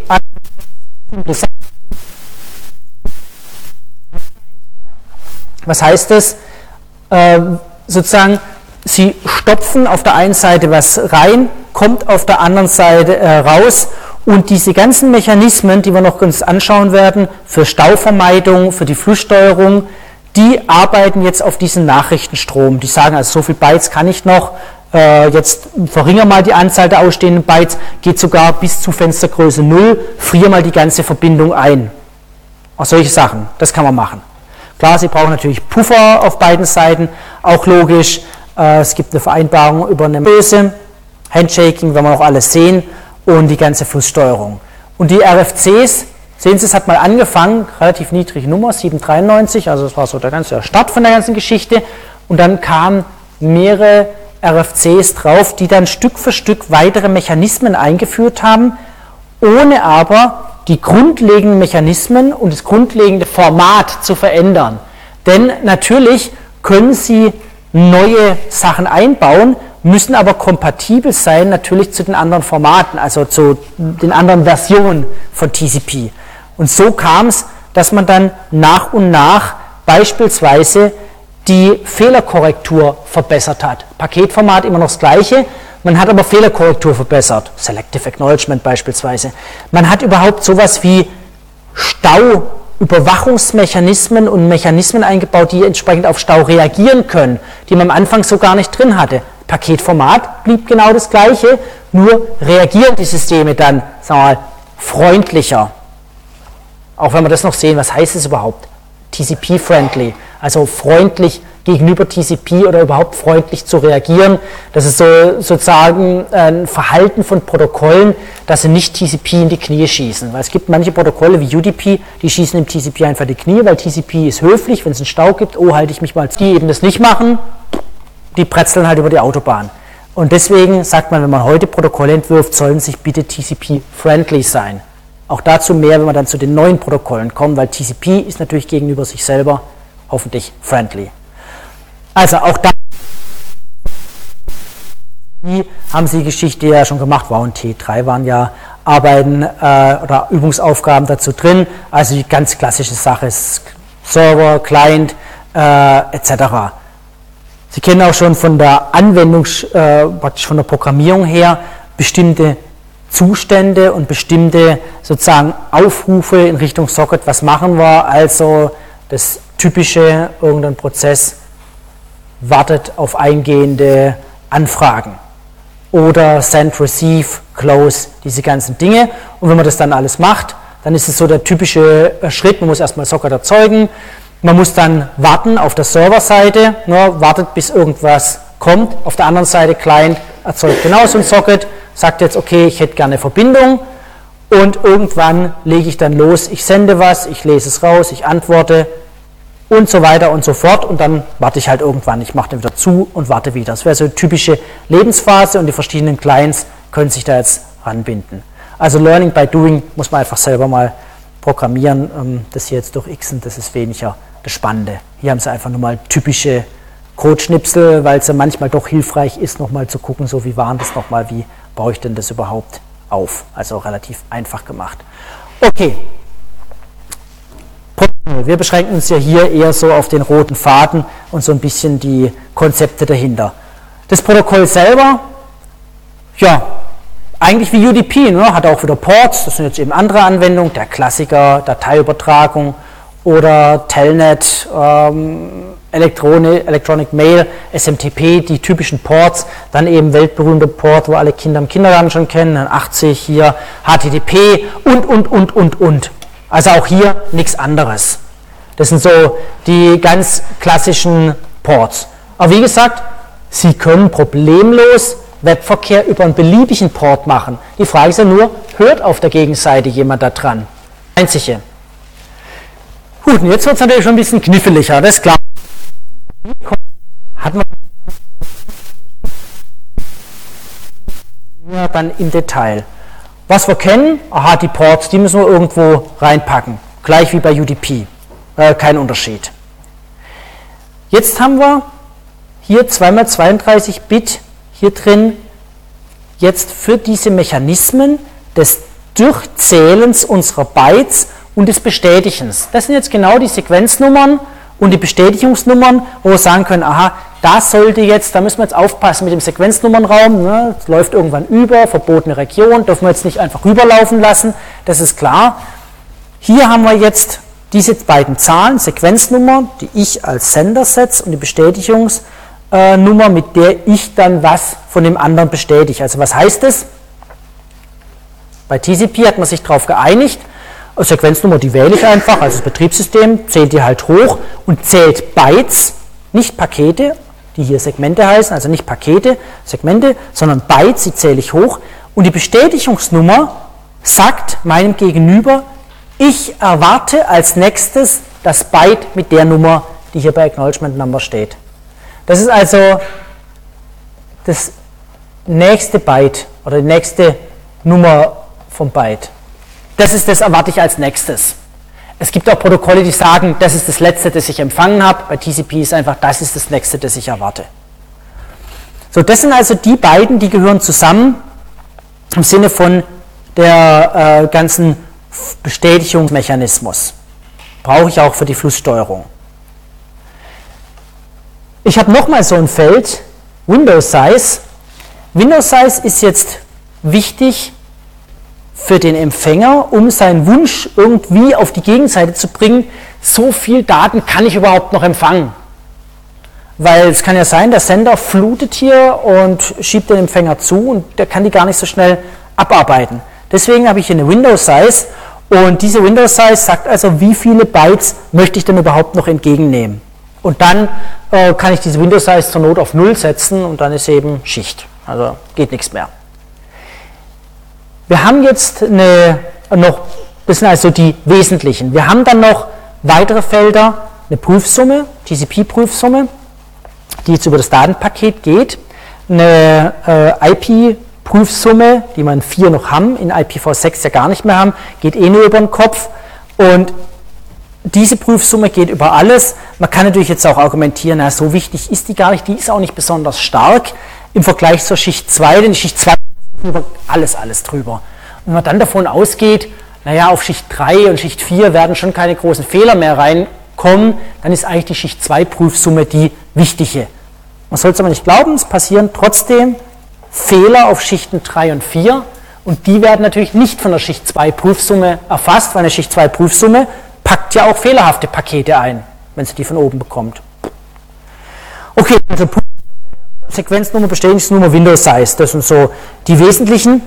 was heißt das? Äh, sozusagen, Sie stopfen auf der einen Seite was rein, kommt auf der anderen Seite äh, raus und diese ganzen Mechanismen, die wir noch uns anschauen werden, für Stauvermeidung, für die Flusssteuerung, die arbeiten jetzt auf diesen Nachrichtenstrom. Die sagen, also so viel Bytes kann ich noch, äh, jetzt verringere mal die Anzahl der ausstehenden Bytes, geht sogar bis zu Fenstergröße 0, friere mal die ganze Verbindung ein. Auch solche Sachen, das kann man machen. Klar, Sie brauchen natürlich Puffer auf beiden Seiten, auch logisch. Äh, es gibt eine Vereinbarung über eine Böse, Handshaking, wenn wir auch alles sehen, und die ganze Flusssteuerung. Und die RFCs, sehen Sie, es hat mal angefangen, relativ niedrige Nummer, 793, also das war so der ganze Start von der ganzen Geschichte. Und dann kamen mehrere RFCs drauf, die dann Stück für Stück weitere Mechanismen eingeführt haben, ohne aber die grundlegenden Mechanismen und das grundlegende Format zu verändern. Denn natürlich können Sie neue Sachen einbauen, müssen aber kompatibel sein natürlich zu den anderen Formaten, also zu den anderen Versionen von TCP. Und so kam es, dass man dann nach und nach beispielsweise die Fehlerkorrektur verbessert hat. Paketformat immer noch das gleiche, man hat aber Fehlerkorrektur verbessert, Selective Acknowledgement beispielsweise. Man hat überhaupt sowas wie Stauüberwachungsmechanismen und Mechanismen eingebaut, die entsprechend auf Stau reagieren können, die man am Anfang so gar nicht drin hatte. Paketformat blieb genau das gleiche, nur reagieren die Systeme dann, sagen wir mal, freundlicher. Auch wenn wir das noch sehen, was heißt es überhaupt? TCP-friendly, also freundlich gegenüber TCP oder überhaupt freundlich zu reagieren. Das ist so, sozusagen ein Verhalten von Protokollen, dass sie nicht TCP in die Knie schießen. Weil es gibt manche Protokolle wie UDP, die schießen im TCP einfach die Knie, weil TCP ist höflich, wenn es einen Stau gibt, oh, halte ich mich mal. Die eben das nicht machen, die pretzeln halt über die Autobahn. Und deswegen sagt man, wenn man heute Protokolle entwirft, sollen sich bitte TCP-friendly sein. Auch dazu mehr, wenn wir dann zu den neuen Protokollen kommen, weil TCP ist natürlich gegenüber sich selber hoffentlich friendly. Also auch da haben sie die Geschichte ja schon gemacht. Wow und T3 waren ja Arbeiten äh, oder Übungsaufgaben dazu drin. Also die ganz klassische Sache ist Server, Client äh, etc. Sie kennen auch schon von der Anwendung, äh, praktisch von der Programmierung her, bestimmte Zustände und bestimmte sozusagen Aufrufe in Richtung Socket. Was machen wir? Also das typische, irgendein Prozess wartet auf eingehende Anfragen. Oder Send, Receive, Close, diese ganzen Dinge. Und wenn man das dann alles macht, dann ist es so der typische äh, Schritt, man muss erstmal Socket erzeugen, man muss dann warten auf der Serverseite, ne, wartet bis irgendwas kommt. Auf der anderen Seite Client erzeugt genauso ein Socket, sagt jetzt, okay, ich hätte gerne Verbindung und irgendwann lege ich dann los, ich sende was, ich lese es raus, ich antworte, und so weiter und so fort. Und dann warte ich halt irgendwann. Ich mache dann wieder zu und warte wieder. Das wäre so eine typische Lebensphase und die verschiedenen Clients können sich da jetzt ranbinden. Also Learning by Doing muss man einfach selber mal programmieren. Ähm, das hier jetzt durch Xen, das ist weniger das Spannende. Hier haben sie einfach nur mal typische Codeschnipsel, weil es ja manchmal doch hilfreich ist, nochmal zu gucken, so wie waren das nochmal, wie baue ich denn das überhaupt auf. Also relativ einfach gemacht. Okay, wir beschränken uns ja hier eher so auf den roten Faden und so ein bisschen die Konzepte dahinter. Das Protokoll selber, ja, eigentlich wie UDP, ne, hat auch wieder Ports, das sind jetzt eben andere Anwendungen, der Klassiker, Dateiübertragung oder Telnet, ähm, Elektronic, Electronic Mail, SMTP, die typischen Ports, dann eben weltberühmte Port, wo alle Kinder im Kindergarten schon kennen, 80 hier, HTTP und, und, und, und, und. Also auch hier nichts anderes. Das sind so die ganz klassischen Ports. Aber wie gesagt, Sie können problemlos Webverkehr über einen beliebigen Port machen. Die Frage ist ja nur, hört auf der Gegenseite jemand da dran? Einzige. Gut, und jetzt wird es natürlich schon ein bisschen kniffliger, das ist klar. Hat man ja, dann im Detail. Was wir kennen, aha, die Ports, die müssen wir irgendwo reinpacken. Gleich wie bei UDP. Äh, kein Unterschied. Jetzt haben wir hier 2x32 Bit hier drin jetzt für diese Mechanismen des Durchzählens unserer Bytes und des Bestätigens. Das sind jetzt genau die Sequenznummern und die Bestätigungsnummern, wo wir sagen können, aha, da sollte jetzt, da müssen wir jetzt aufpassen mit dem Sequenznummernraum, ne, es läuft irgendwann über, verbotene Region, dürfen wir jetzt nicht einfach rüberlaufen lassen, das ist klar. Hier haben wir jetzt diese beiden Zahlen, Sequenznummer, die ich als Sender setze und die Bestätigungsnummer, mit der ich dann was von dem anderen bestätige. Also was heißt das? Bei TCP hat man sich darauf geeinigt, Sequenznummer, die wähle ich einfach, also das Betriebssystem zählt die halt hoch und zählt Bytes, nicht Pakete, die hier Segmente heißen, also nicht Pakete, Segmente, sondern Bytes, die zähle ich hoch. Und die Bestätigungsnummer sagt meinem Gegenüber, ich erwarte als nächstes das Byte mit der Nummer, die hier bei Acknowledgement Number steht. Das ist also das nächste Byte oder die nächste Nummer vom Byte. Das ist das erwarte ich als nächstes. Es gibt auch Protokolle, die sagen, das ist das letzte, das ich empfangen habe. Bei TCP ist einfach, das ist das nächste, das ich erwarte. So, das sind also die beiden, die gehören zusammen im Sinne von der äh, ganzen Bestätigungsmechanismus. Brauche ich auch für die Flusssteuerung. Ich habe nochmal so ein Feld, Windows Size. Windows Size ist jetzt wichtig für den Empfänger, um seinen Wunsch irgendwie auf die Gegenseite zu bringen, so viel Daten kann ich überhaupt noch empfangen. Weil es kann ja sein, der Sender flutet hier und schiebt den Empfänger zu und der kann die gar nicht so schnell abarbeiten. Deswegen habe ich hier eine Windows Size und diese Windows Size sagt also, wie viele Bytes möchte ich denn überhaupt noch entgegennehmen. Und dann äh, kann ich diese Windows Size zur Not auf 0 setzen und dann ist eben Schicht. Also geht nichts mehr. Wir haben jetzt eine, noch, das sind also die wesentlichen. Wir haben dann noch weitere Felder, eine Prüfsumme, TCP-Prüfsumme, die jetzt über das Datenpaket geht, eine äh, IP-Prüfsumme, die man 4 noch haben, in IPv6 ja gar nicht mehr haben, geht eh nur über den Kopf und diese Prüfsumme geht über alles. Man kann natürlich jetzt auch argumentieren, na, so wichtig ist die gar nicht, die ist auch nicht besonders stark im Vergleich zur Schicht 2, denn die Schicht 2 über alles, alles drüber. Und wenn man dann davon ausgeht, naja, auf Schicht 3 und Schicht 4 werden schon keine großen Fehler mehr reinkommen, dann ist eigentlich die Schicht 2 Prüfsumme die wichtige. Man soll es aber nicht glauben, es passieren trotzdem Fehler auf Schichten 3 und 4 und die werden natürlich nicht von der Schicht 2 Prüfsumme erfasst, weil eine Schicht 2 Prüfsumme packt ja auch fehlerhafte Pakete ein, wenn sie die von oben bekommt. Okay, also Sequenznummer, Bestätigungsnummer, Windows Size. Das sind so die wesentlichen.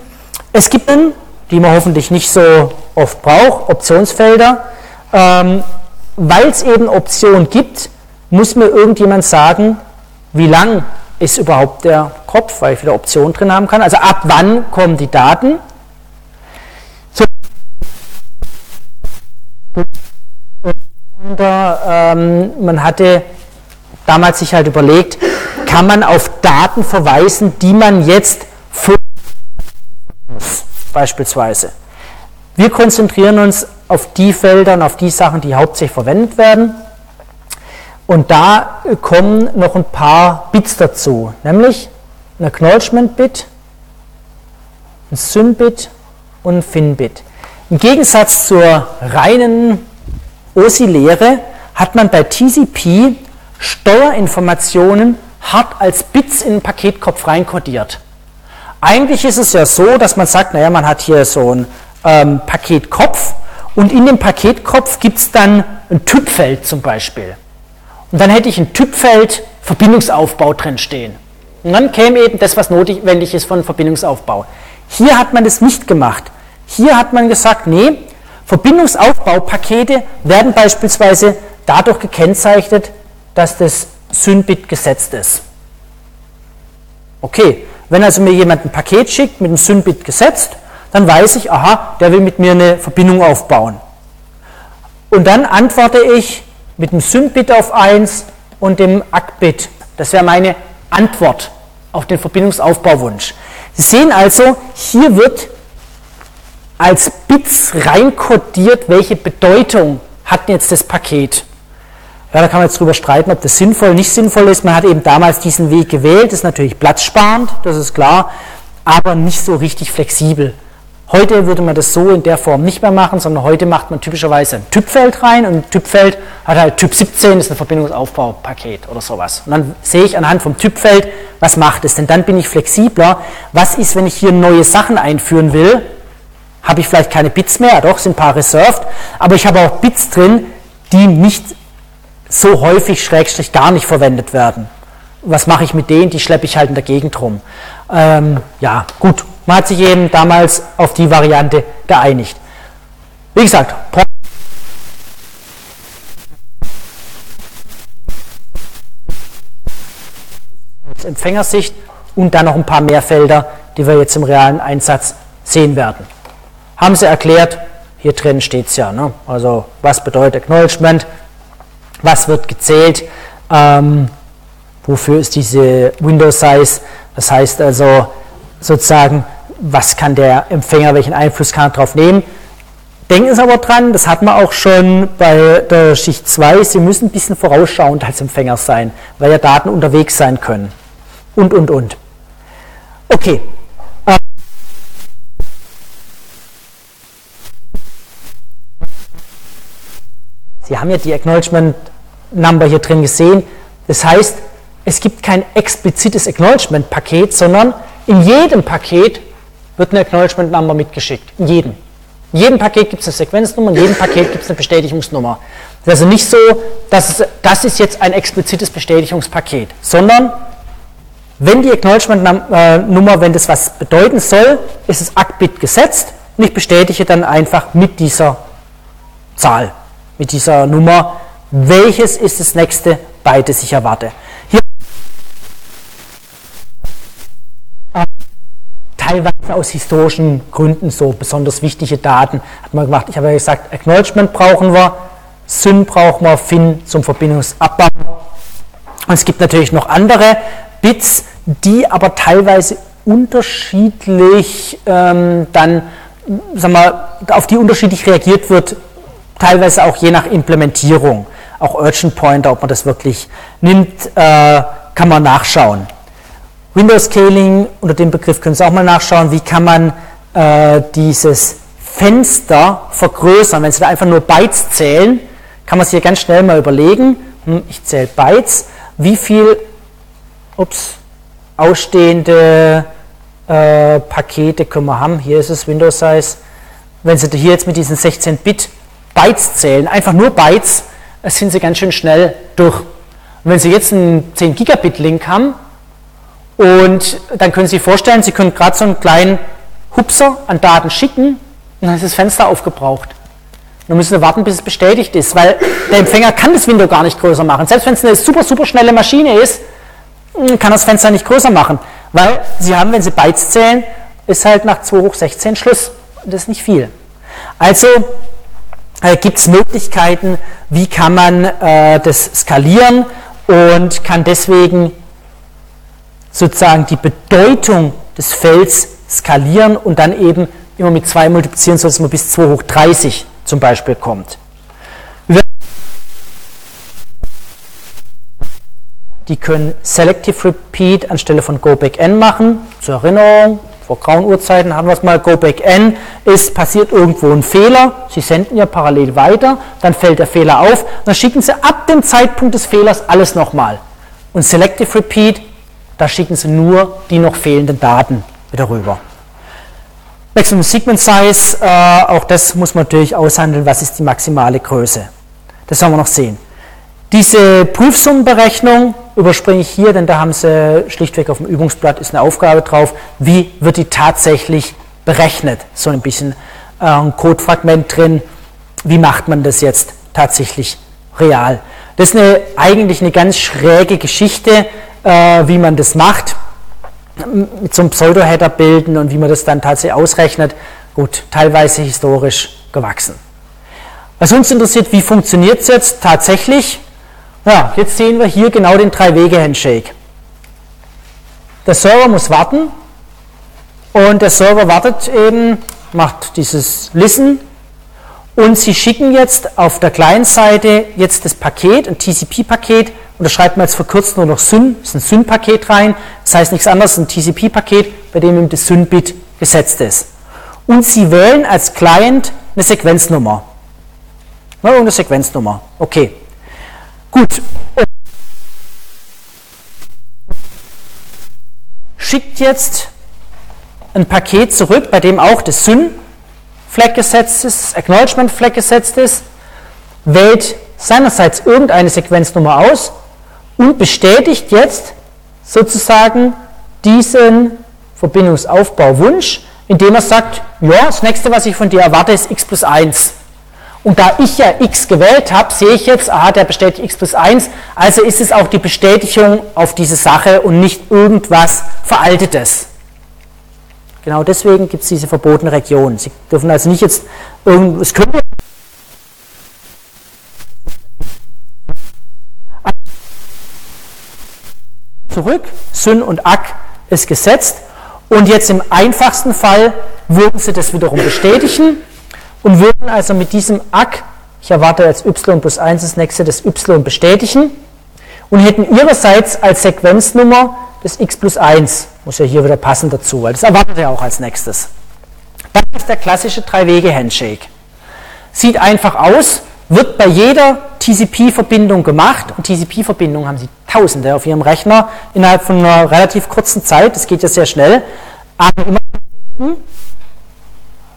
Es gibt dann, die man hoffentlich nicht so oft braucht, Optionsfelder. Ähm, Weil es eben Optionen gibt, muss mir irgendjemand sagen, wie lang ist überhaupt der Kopf, weil ich wieder Optionen drin haben kann. Also ab wann kommen die Daten. So. Und, ähm, man hatte damals sich halt überlegt, kann man auf Daten verweisen, die man jetzt beispielsweise. Wir konzentrieren uns auf die Felder und auf die Sachen, die hauptsächlich verwendet werden. Und da kommen noch ein paar Bits dazu, nämlich ein Acknowledgement-Bit, ein Syn-Bit und ein Fin-Bit. Im Gegensatz zur reinen OSI-Lehre hat man bei TCP Steuerinformationen hart als Bits in den Paketkopf reinkodiert. Eigentlich ist es ja so, dass man sagt, naja, man hat hier so ein ähm, Paketkopf und in dem Paketkopf gibt es dann ein Typfeld zum Beispiel. Und dann hätte ich ein Typfeld Verbindungsaufbau drin stehen. Und dann käme eben das, was notwendig ist von Verbindungsaufbau. Hier hat man das nicht gemacht. Hier hat man gesagt, nee, Verbindungsaufbaupakete werden beispielsweise dadurch gekennzeichnet, dass das Synbit gesetzt ist. Okay, wenn also mir jemand ein Paket schickt mit einem Synbit gesetzt, dann weiß ich, aha, der will mit mir eine Verbindung aufbauen. Und dann antworte ich mit dem Synbit auf 1 und dem ACK-Bit. Das wäre meine Antwort auf den Verbindungsaufbauwunsch. Sie sehen also, hier wird als Bits reinkodiert, welche Bedeutung hat jetzt das Paket. Ja, da kann man jetzt drüber streiten, ob das sinnvoll, nicht sinnvoll ist. Man hat eben damals diesen Weg gewählt, ist natürlich platzsparend, das ist klar, aber nicht so richtig flexibel. Heute würde man das so in der Form nicht mehr machen, sondern heute macht man typischerweise ein Typfeld rein und ein Typfeld hat halt Typ 17, ist ein Verbindungsaufbaupaket oder sowas. Und dann sehe ich anhand vom Typfeld, was macht es, denn dann bin ich flexibler. Was ist, wenn ich hier neue Sachen einführen will? Habe ich vielleicht keine Bits mehr, doch, sind ein paar reserved, aber ich habe auch Bits drin, die nicht so häufig, schrägstrich gar nicht verwendet werden. Was mache ich mit denen? Die schleppe ich halt in der Gegend rum. Ähm, ja, gut, man hat sich eben damals auf die Variante geeinigt. Wie gesagt, aus Empfängersicht und dann noch ein paar mehr Felder, die wir jetzt im realen Einsatz sehen werden. Haben sie erklärt, hier drin steht es ja. Ne? Also was bedeutet Acknowledgement, was wird gezählt, ähm, wofür ist diese Window Size, das heißt also sozusagen, was kann der Empfänger, welchen Einfluss kann er darauf nehmen. Denken Sie aber dran, das hat man auch schon bei der Schicht 2, Sie müssen ein bisschen vorausschauend als Empfänger sein, weil ja Daten unterwegs sein können. Und, und, und. Okay. Sie haben ja die Acknowledgement Number hier drin gesehen. Das heißt, es gibt kein explizites Acknowledgement-Paket, sondern in jedem Paket wird eine Acknowledgement Number mitgeschickt. In jedem. In jedem Paket gibt es eine Sequenznummer, in jedem Paket gibt es eine Bestätigungsnummer. Das ist also nicht so, dass es, das ist jetzt ein explizites Bestätigungspaket, sondern wenn die Acknowledgement-Nummer, wenn das was bedeuten soll, ist das ACK-Bit gesetzt und ich bestätige dann einfach mit dieser Zahl, mit dieser Nummer, welches ist das nächste Byte, das ich erwarte. Hier teilweise aus historischen Gründen so besonders wichtige Daten hat man gemacht. Ich habe ja gesagt, Acknowledgement brauchen wir, Syn brauchen wir, Fin zum Verbindungsabbau. Und es gibt natürlich noch andere Bits, die aber teilweise unterschiedlich ähm, dann, sagen wir, auf die unterschiedlich reagiert wird, teilweise auch je nach Implementierung. Auch Urgent Pointer, ob man das wirklich nimmt, äh, kann man nachschauen. Windows Scaling, unter dem Begriff können Sie auch mal nachschauen, wie kann man äh, dieses Fenster vergrößern. Wenn Sie da einfach nur Bytes zählen, kann man sich hier ganz schnell mal überlegen, hm, ich zähle Bytes, wie viel ups, ausstehende äh, Pakete können wir haben. Hier ist es Windows Size. Wenn Sie hier jetzt mit diesen 16-Bit Bytes zählen, einfach nur Bytes, sind Sie ganz schön schnell durch. Und wenn Sie jetzt einen 10 Gigabit Link haben, und dann können Sie sich vorstellen, Sie können gerade so einen kleinen Hupser an Daten schicken und dann ist das Fenster aufgebraucht. Dann müssen Sie warten, bis es bestätigt ist, weil der Empfänger kann das Window gar nicht größer machen. Selbst wenn es eine super, super schnelle Maschine ist, hm, kann das Fenster nicht größer machen, weil Sie haben, wenn Sie Bytes zählen, ist halt nach 2 hoch 16 Schluss. Das ist nicht viel. Also gibt es Möglichkeiten, wie kann man äh, das skalieren und kann deswegen sozusagen die Bedeutung des Felds skalieren und dann eben immer mit 2 multiplizieren, sodass man bis 2 hoch 30 zum Beispiel kommt. Die können Selective Repeat anstelle von Go Back N machen. Zur Erinnerung, vor grauen Uhrzeiten haben wir es mal, Go Back N ist, passiert irgendwo ein Fehler, Sie senden ja parallel weiter, dann fällt der Fehler auf, dann schicken Sie ab dem Zeitpunkt des Fehlers alles nochmal. Und Selective Repeat da schicken Sie nur die noch fehlenden Daten wieder rüber. Maximum Sequence Size, äh, auch das muss man natürlich aushandeln, was ist die maximale Größe. Das sollen wir noch sehen. Diese Prüfsummenberechnung überspringe ich hier, denn da haben Sie schlichtweg auf dem Übungsblatt ist eine Aufgabe drauf, wie wird die tatsächlich berechnet. So ein bisschen äh, ein Codefragment drin, wie macht man das jetzt tatsächlich real. Das ist eine, eigentlich eine ganz schräge Geschichte, äh, wie man das macht, mit so einem Pseudo-Header bilden und wie man das dann tatsächlich ausrechnet. Gut, teilweise historisch gewachsen. Was uns interessiert, wie funktioniert es jetzt tatsächlich? Ja, jetzt sehen wir hier genau den Drei-Wege-Handshake. Der Server muss warten und der Server wartet eben, macht dieses Listen und Sie schicken jetzt auf der Client-Seite jetzt das Paket, ein TCP-Paket, und da schreibt man jetzt verkürzt nur noch Syn, ist ein Syn-Paket rein, das heißt nichts anderes, ein TCP-Paket, bei dem eben das Syn-Bit gesetzt ist. und Sie wählen als Client eine Sequenznummer. Ne, irgendeine Sequenznummer. Okay. Gut. Schickt jetzt ein Paket zurück, bei dem auch das Syn-Flag gesetzt ist, das Acknowledgement-Flag gesetzt ist, wählt seinerseits irgendeine Sequenznummer aus und bestätigt jetzt sozusagen diesen Verbindungsaufbauwunsch, indem er sagt, ja, das nächste, was ich von dir erwarte, ist x plus 1. Und da ich ja x gewählt habe, sehe ich jetzt, aha, der bestätigt x plus 1, also ist es auch die Bestätigung auf diese Sache und nicht irgendwas Veraltetes. Genau deswegen gibt es diese verbotene Region. Sie dürfen also nicht jetzt irgend, es könnte zurück, Syn und Ak ist gesetzt und jetzt im einfachsten Fall würden Sie das wiederum bestätigen und würden also mit diesem Ak, ich erwarte als y plus 1 das nächste, das y bestätigen und hätten ihrerseits als Sequenznummer das x plus 1. Muss ja hier wieder passen dazu, weil das erwartet er auch als nächstes. Das ist der klassische Drei-Wege-Handshake. Sieht einfach aus, wird bei jeder TCP-Verbindung gemacht und TCP-Verbindungen haben Sie tausende auf Ihrem Rechner innerhalb von einer relativ kurzen Zeit, das geht ja sehr schnell, aber immer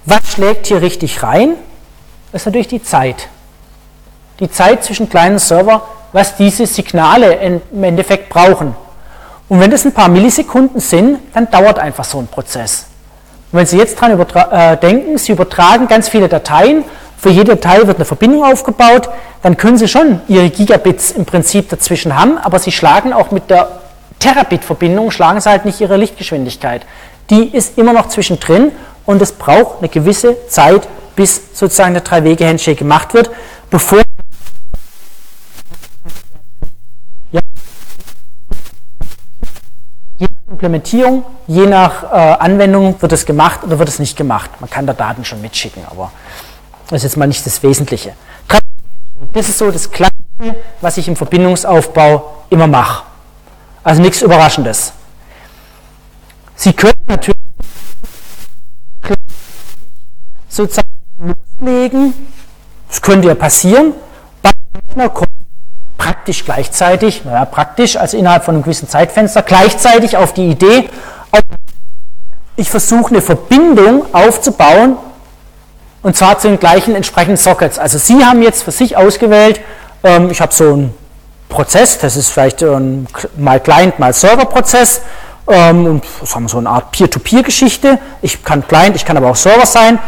was schlägt hier richtig rein? Das ist natürlich die Zeit. Die Zeit zwischen kleinen Server, was diese Signale im Endeffekt brauchen. Und wenn das ein paar Millisekunden sind, dann dauert einfach so ein Prozess. Und wenn Sie jetzt dran äh, denken, Sie übertragen ganz viele Dateien für jede Datei wird eine Verbindung aufgebaut, dann können Sie schon Ihre Gigabits im Prinzip dazwischen haben, aber Sie schlagen auch mit der Terabit-Verbindung, schlagen Sie halt nicht Ihre Lichtgeschwindigkeit. Die ist immer noch zwischendrin und es braucht eine gewisse Zeit, bis sozusagen der Drei-Wege-Handshake gemacht wird, bevor ja. Je nach Implementierung, je nach äh, Anwendung wird es gemacht oder wird es nicht gemacht. Man kann da Daten schon mitschicken, aber das ist jetzt mal nicht das Wesentliche. Das ist so das Klassische, was ich im Verbindungsaufbau immer mache. Also nichts Überraschendes. Sie können natürlich sozusagen loslegen, das könnte ja passieren, beim Rechner kommt praktisch gleichzeitig, naja, praktisch, also innerhalb von einem gewissen Zeitfenster, gleichzeitig auf die Idee, ich versuche eine Verbindung aufzubauen und zwar zu den gleichen entsprechenden Sockets. Also Sie haben jetzt für sich ausgewählt, ähm, ich habe so einen Prozess, das ist vielleicht ähm, mal Client, mal Server-Prozess, ähm, und das haben so eine Art Peer-to-Peer-Geschichte. Ich kann Client, ich kann aber auch Server sein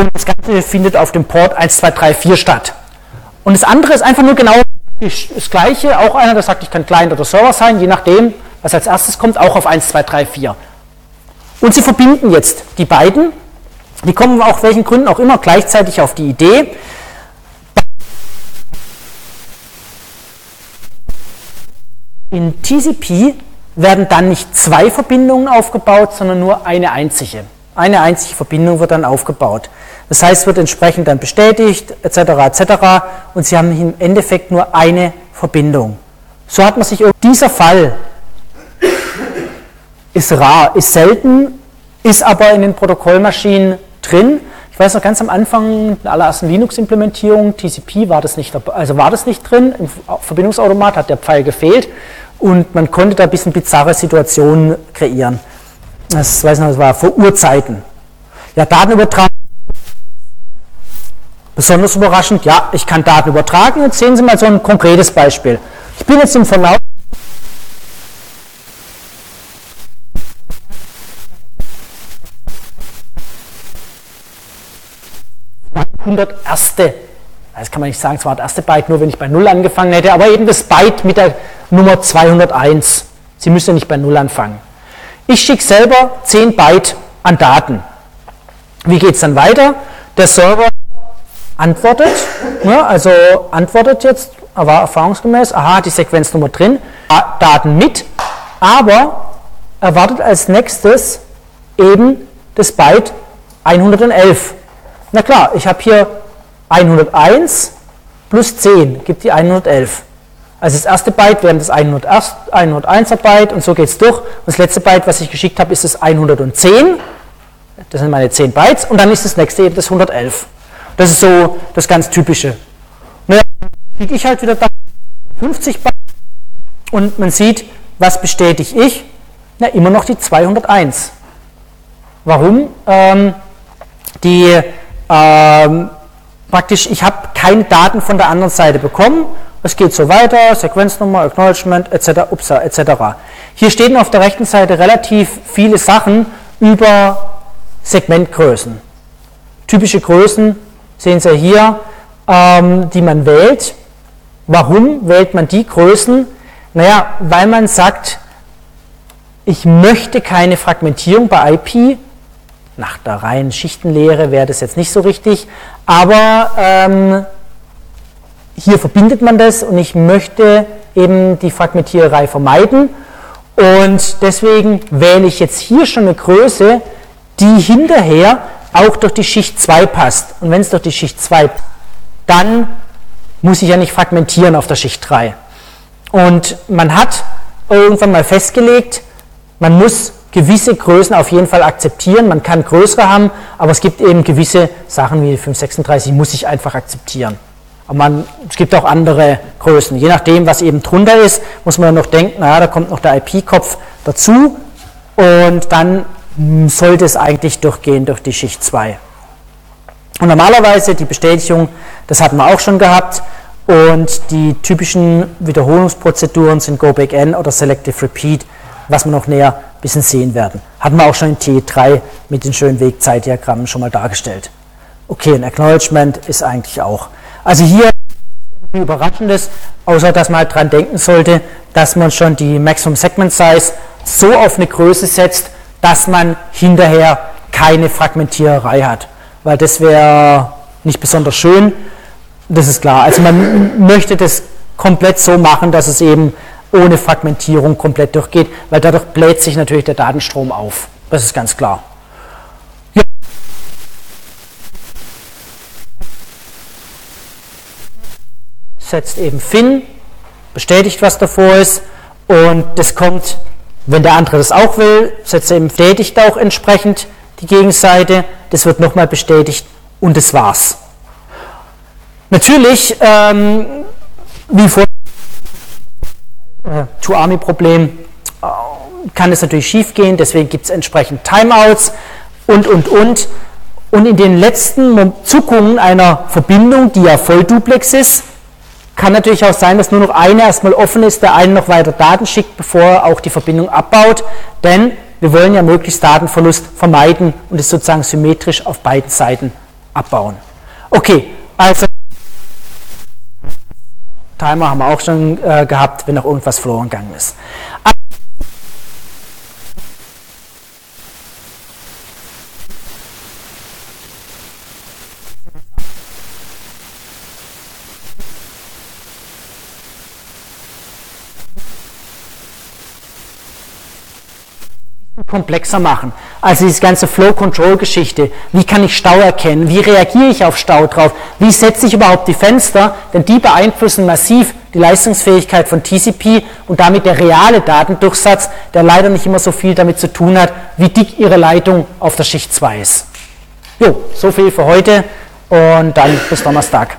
und das Ganze findet auf dem Port 1, 2, 3, 4 statt. Und das andere ist einfach nur genau das gleiche, auch einer, der sagt, ich kann Client oder Server sein, je nachdem, was als erstes kommt, auch auf 1, 2, 3, 4. Und Sie verbinden jetzt die beiden die kommen auch welchen Gründen auch immer gleichzeitig auf die Idee, in TCP werden dann nicht zwei Verbindungen aufgebaut, sondern nur eine einzige. Eine einzige Verbindung wird dann aufgebaut. Das heißt, wird entsprechend dann bestätigt, etc., etc. Und Sie haben im Endeffekt nur eine Verbindung. So hat man sich, dieser Fall ist rar, ist selten, ist aber in den Protokollmaschinen drin. Ich weiß noch ganz am Anfang in der allerersten Linux-Implementierung, TCP war das nicht, also war das nicht drin. Im Verbindungsautomat hat der Pfeil gefehlt und man konnte da ein bisschen bizarre Situationen kreieren. Das weiß noch, das war vor Urzeiten. Ja, Datenübertragung. Besonders überraschend, ja, ich kann Daten übertragen. Jetzt sehen Sie mal so ein konkretes Beispiel. Ich bin jetzt im Verlauf 100 erste, das kann man nicht sagen, es war das erste Byte, nur wenn ich bei 0 angefangen hätte, aber eben das Byte mit der Nummer 201. Sie müssen ja nicht bei 0 anfangen. Ich schicke selber 10 Byte an Daten. Wie geht es dann weiter? Der Server antwortet, ja, also antwortet jetzt, war erfahrungsgemäß, aha, die Sequenznummer drin, Daten mit, aber erwartet als nächstes eben das Byte 111. Na klar, ich habe hier 101 plus 10 gibt die 111. Also das erste Byte wäre das 101er Byte und so geht es durch. Und das letzte Byte, was ich geschickt habe, ist das 110. Das sind meine 10 Bytes und dann ist das nächste eben das 111. Das ist so das ganz Typische. Naja, kriege ich halt wieder 50 Bytes und man sieht, was bestätige ich? Na, immer noch die 201. Warum? Ähm, die ähm, praktisch, ich habe keine Daten von der anderen Seite bekommen. Es geht so weiter, Sequenznummer, Acknowledgement etc. Upsa, etc. Hier stehen auf der rechten Seite relativ viele Sachen über Segmentgrößen. Typische Größen sehen Sie hier, ähm, die man wählt. Warum wählt man die Größen? Naja, weil man sagt, ich möchte keine Fragmentierung bei IP. Nach der reinen Schichtenlehre wäre das jetzt nicht so richtig, aber ähm, hier verbindet man das und ich möchte eben die Fragmentiererei vermeiden und deswegen wähle ich jetzt hier schon eine Größe, die hinterher auch durch die Schicht 2 passt. Und wenn es durch die Schicht 2 passt, dann muss ich ja nicht fragmentieren auf der Schicht 3. Und man hat irgendwann mal festgelegt, man muss gewisse Größen auf jeden Fall akzeptieren. Man kann größere haben, aber es gibt eben gewisse Sachen wie 536, muss ich einfach akzeptieren. Aber man, es gibt auch andere Größen. Je nachdem, was eben drunter ist, muss man noch denken, naja, da kommt noch der IP-Kopf dazu und dann sollte es eigentlich durchgehen durch die Schicht 2. Und normalerweise die Bestätigung, das hatten wir auch schon gehabt, und die typischen Wiederholungsprozeduren sind Go Back N oder Selective Repeat, was wir noch näher ein bisschen sehen werden. Hatten wir auch schon in T3 mit den schönen Wegzeitdiagrammen schon mal dargestellt. Okay, ein Acknowledgement ist eigentlich auch. Also hier Überraschendes, außer dass man halt dran denken sollte, dass man schon die Maximum Segment Size so auf eine Größe setzt, dass man hinterher keine Fragmentiererei hat. Weil das wäre nicht besonders schön. Das ist klar. Also man möchte das komplett so machen, dass es eben ohne Fragmentierung komplett durchgeht, weil dadurch bläht sich natürlich der Datenstrom auf. Das ist ganz klar. Ja. Setzt eben Fin, bestätigt, was davor ist und das kommt, wenn der andere das auch will, setzt er eben bestätigt auch entsprechend die Gegenseite, das wird nochmal bestätigt und das war's. Natürlich, ähm, wie vor äh, Two-Army-Problem äh, kann es natürlich schief gehen, deswegen gibt es entsprechend Timeouts und, und, und. Und in den letzten Zuckungen einer Verbindung, die ja Vollduplex ist, kann natürlich auch sein, dass nur noch eine erstmal offen ist, der einen noch weiter Daten schickt, bevor er auch die Verbindung abbaut. Denn wir wollen ja möglichst Datenverlust vermeiden und es sozusagen symmetrisch auf beiden Seiten abbauen. Okay, also Timer haben wir auch schon äh, gehabt, wenn noch irgendwas verloren gegangen ist. Komplexer machen. Also diese ganze Flow-Control-Geschichte. Wie kann ich Stau erkennen? Wie reagiere ich auf Stau drauf? Wie setze ich überhaupt die Fenster? Denn die beeinflussen massiv die Leistungsfähigkeit von TCP und damit der reale Datendurchsatz, der leider nicht immer so viel damit zu tun hat, wie dick Ihre Leitung auf der Schicht 2 ist. Jo, so viel für heute und dann bis Donnerstag.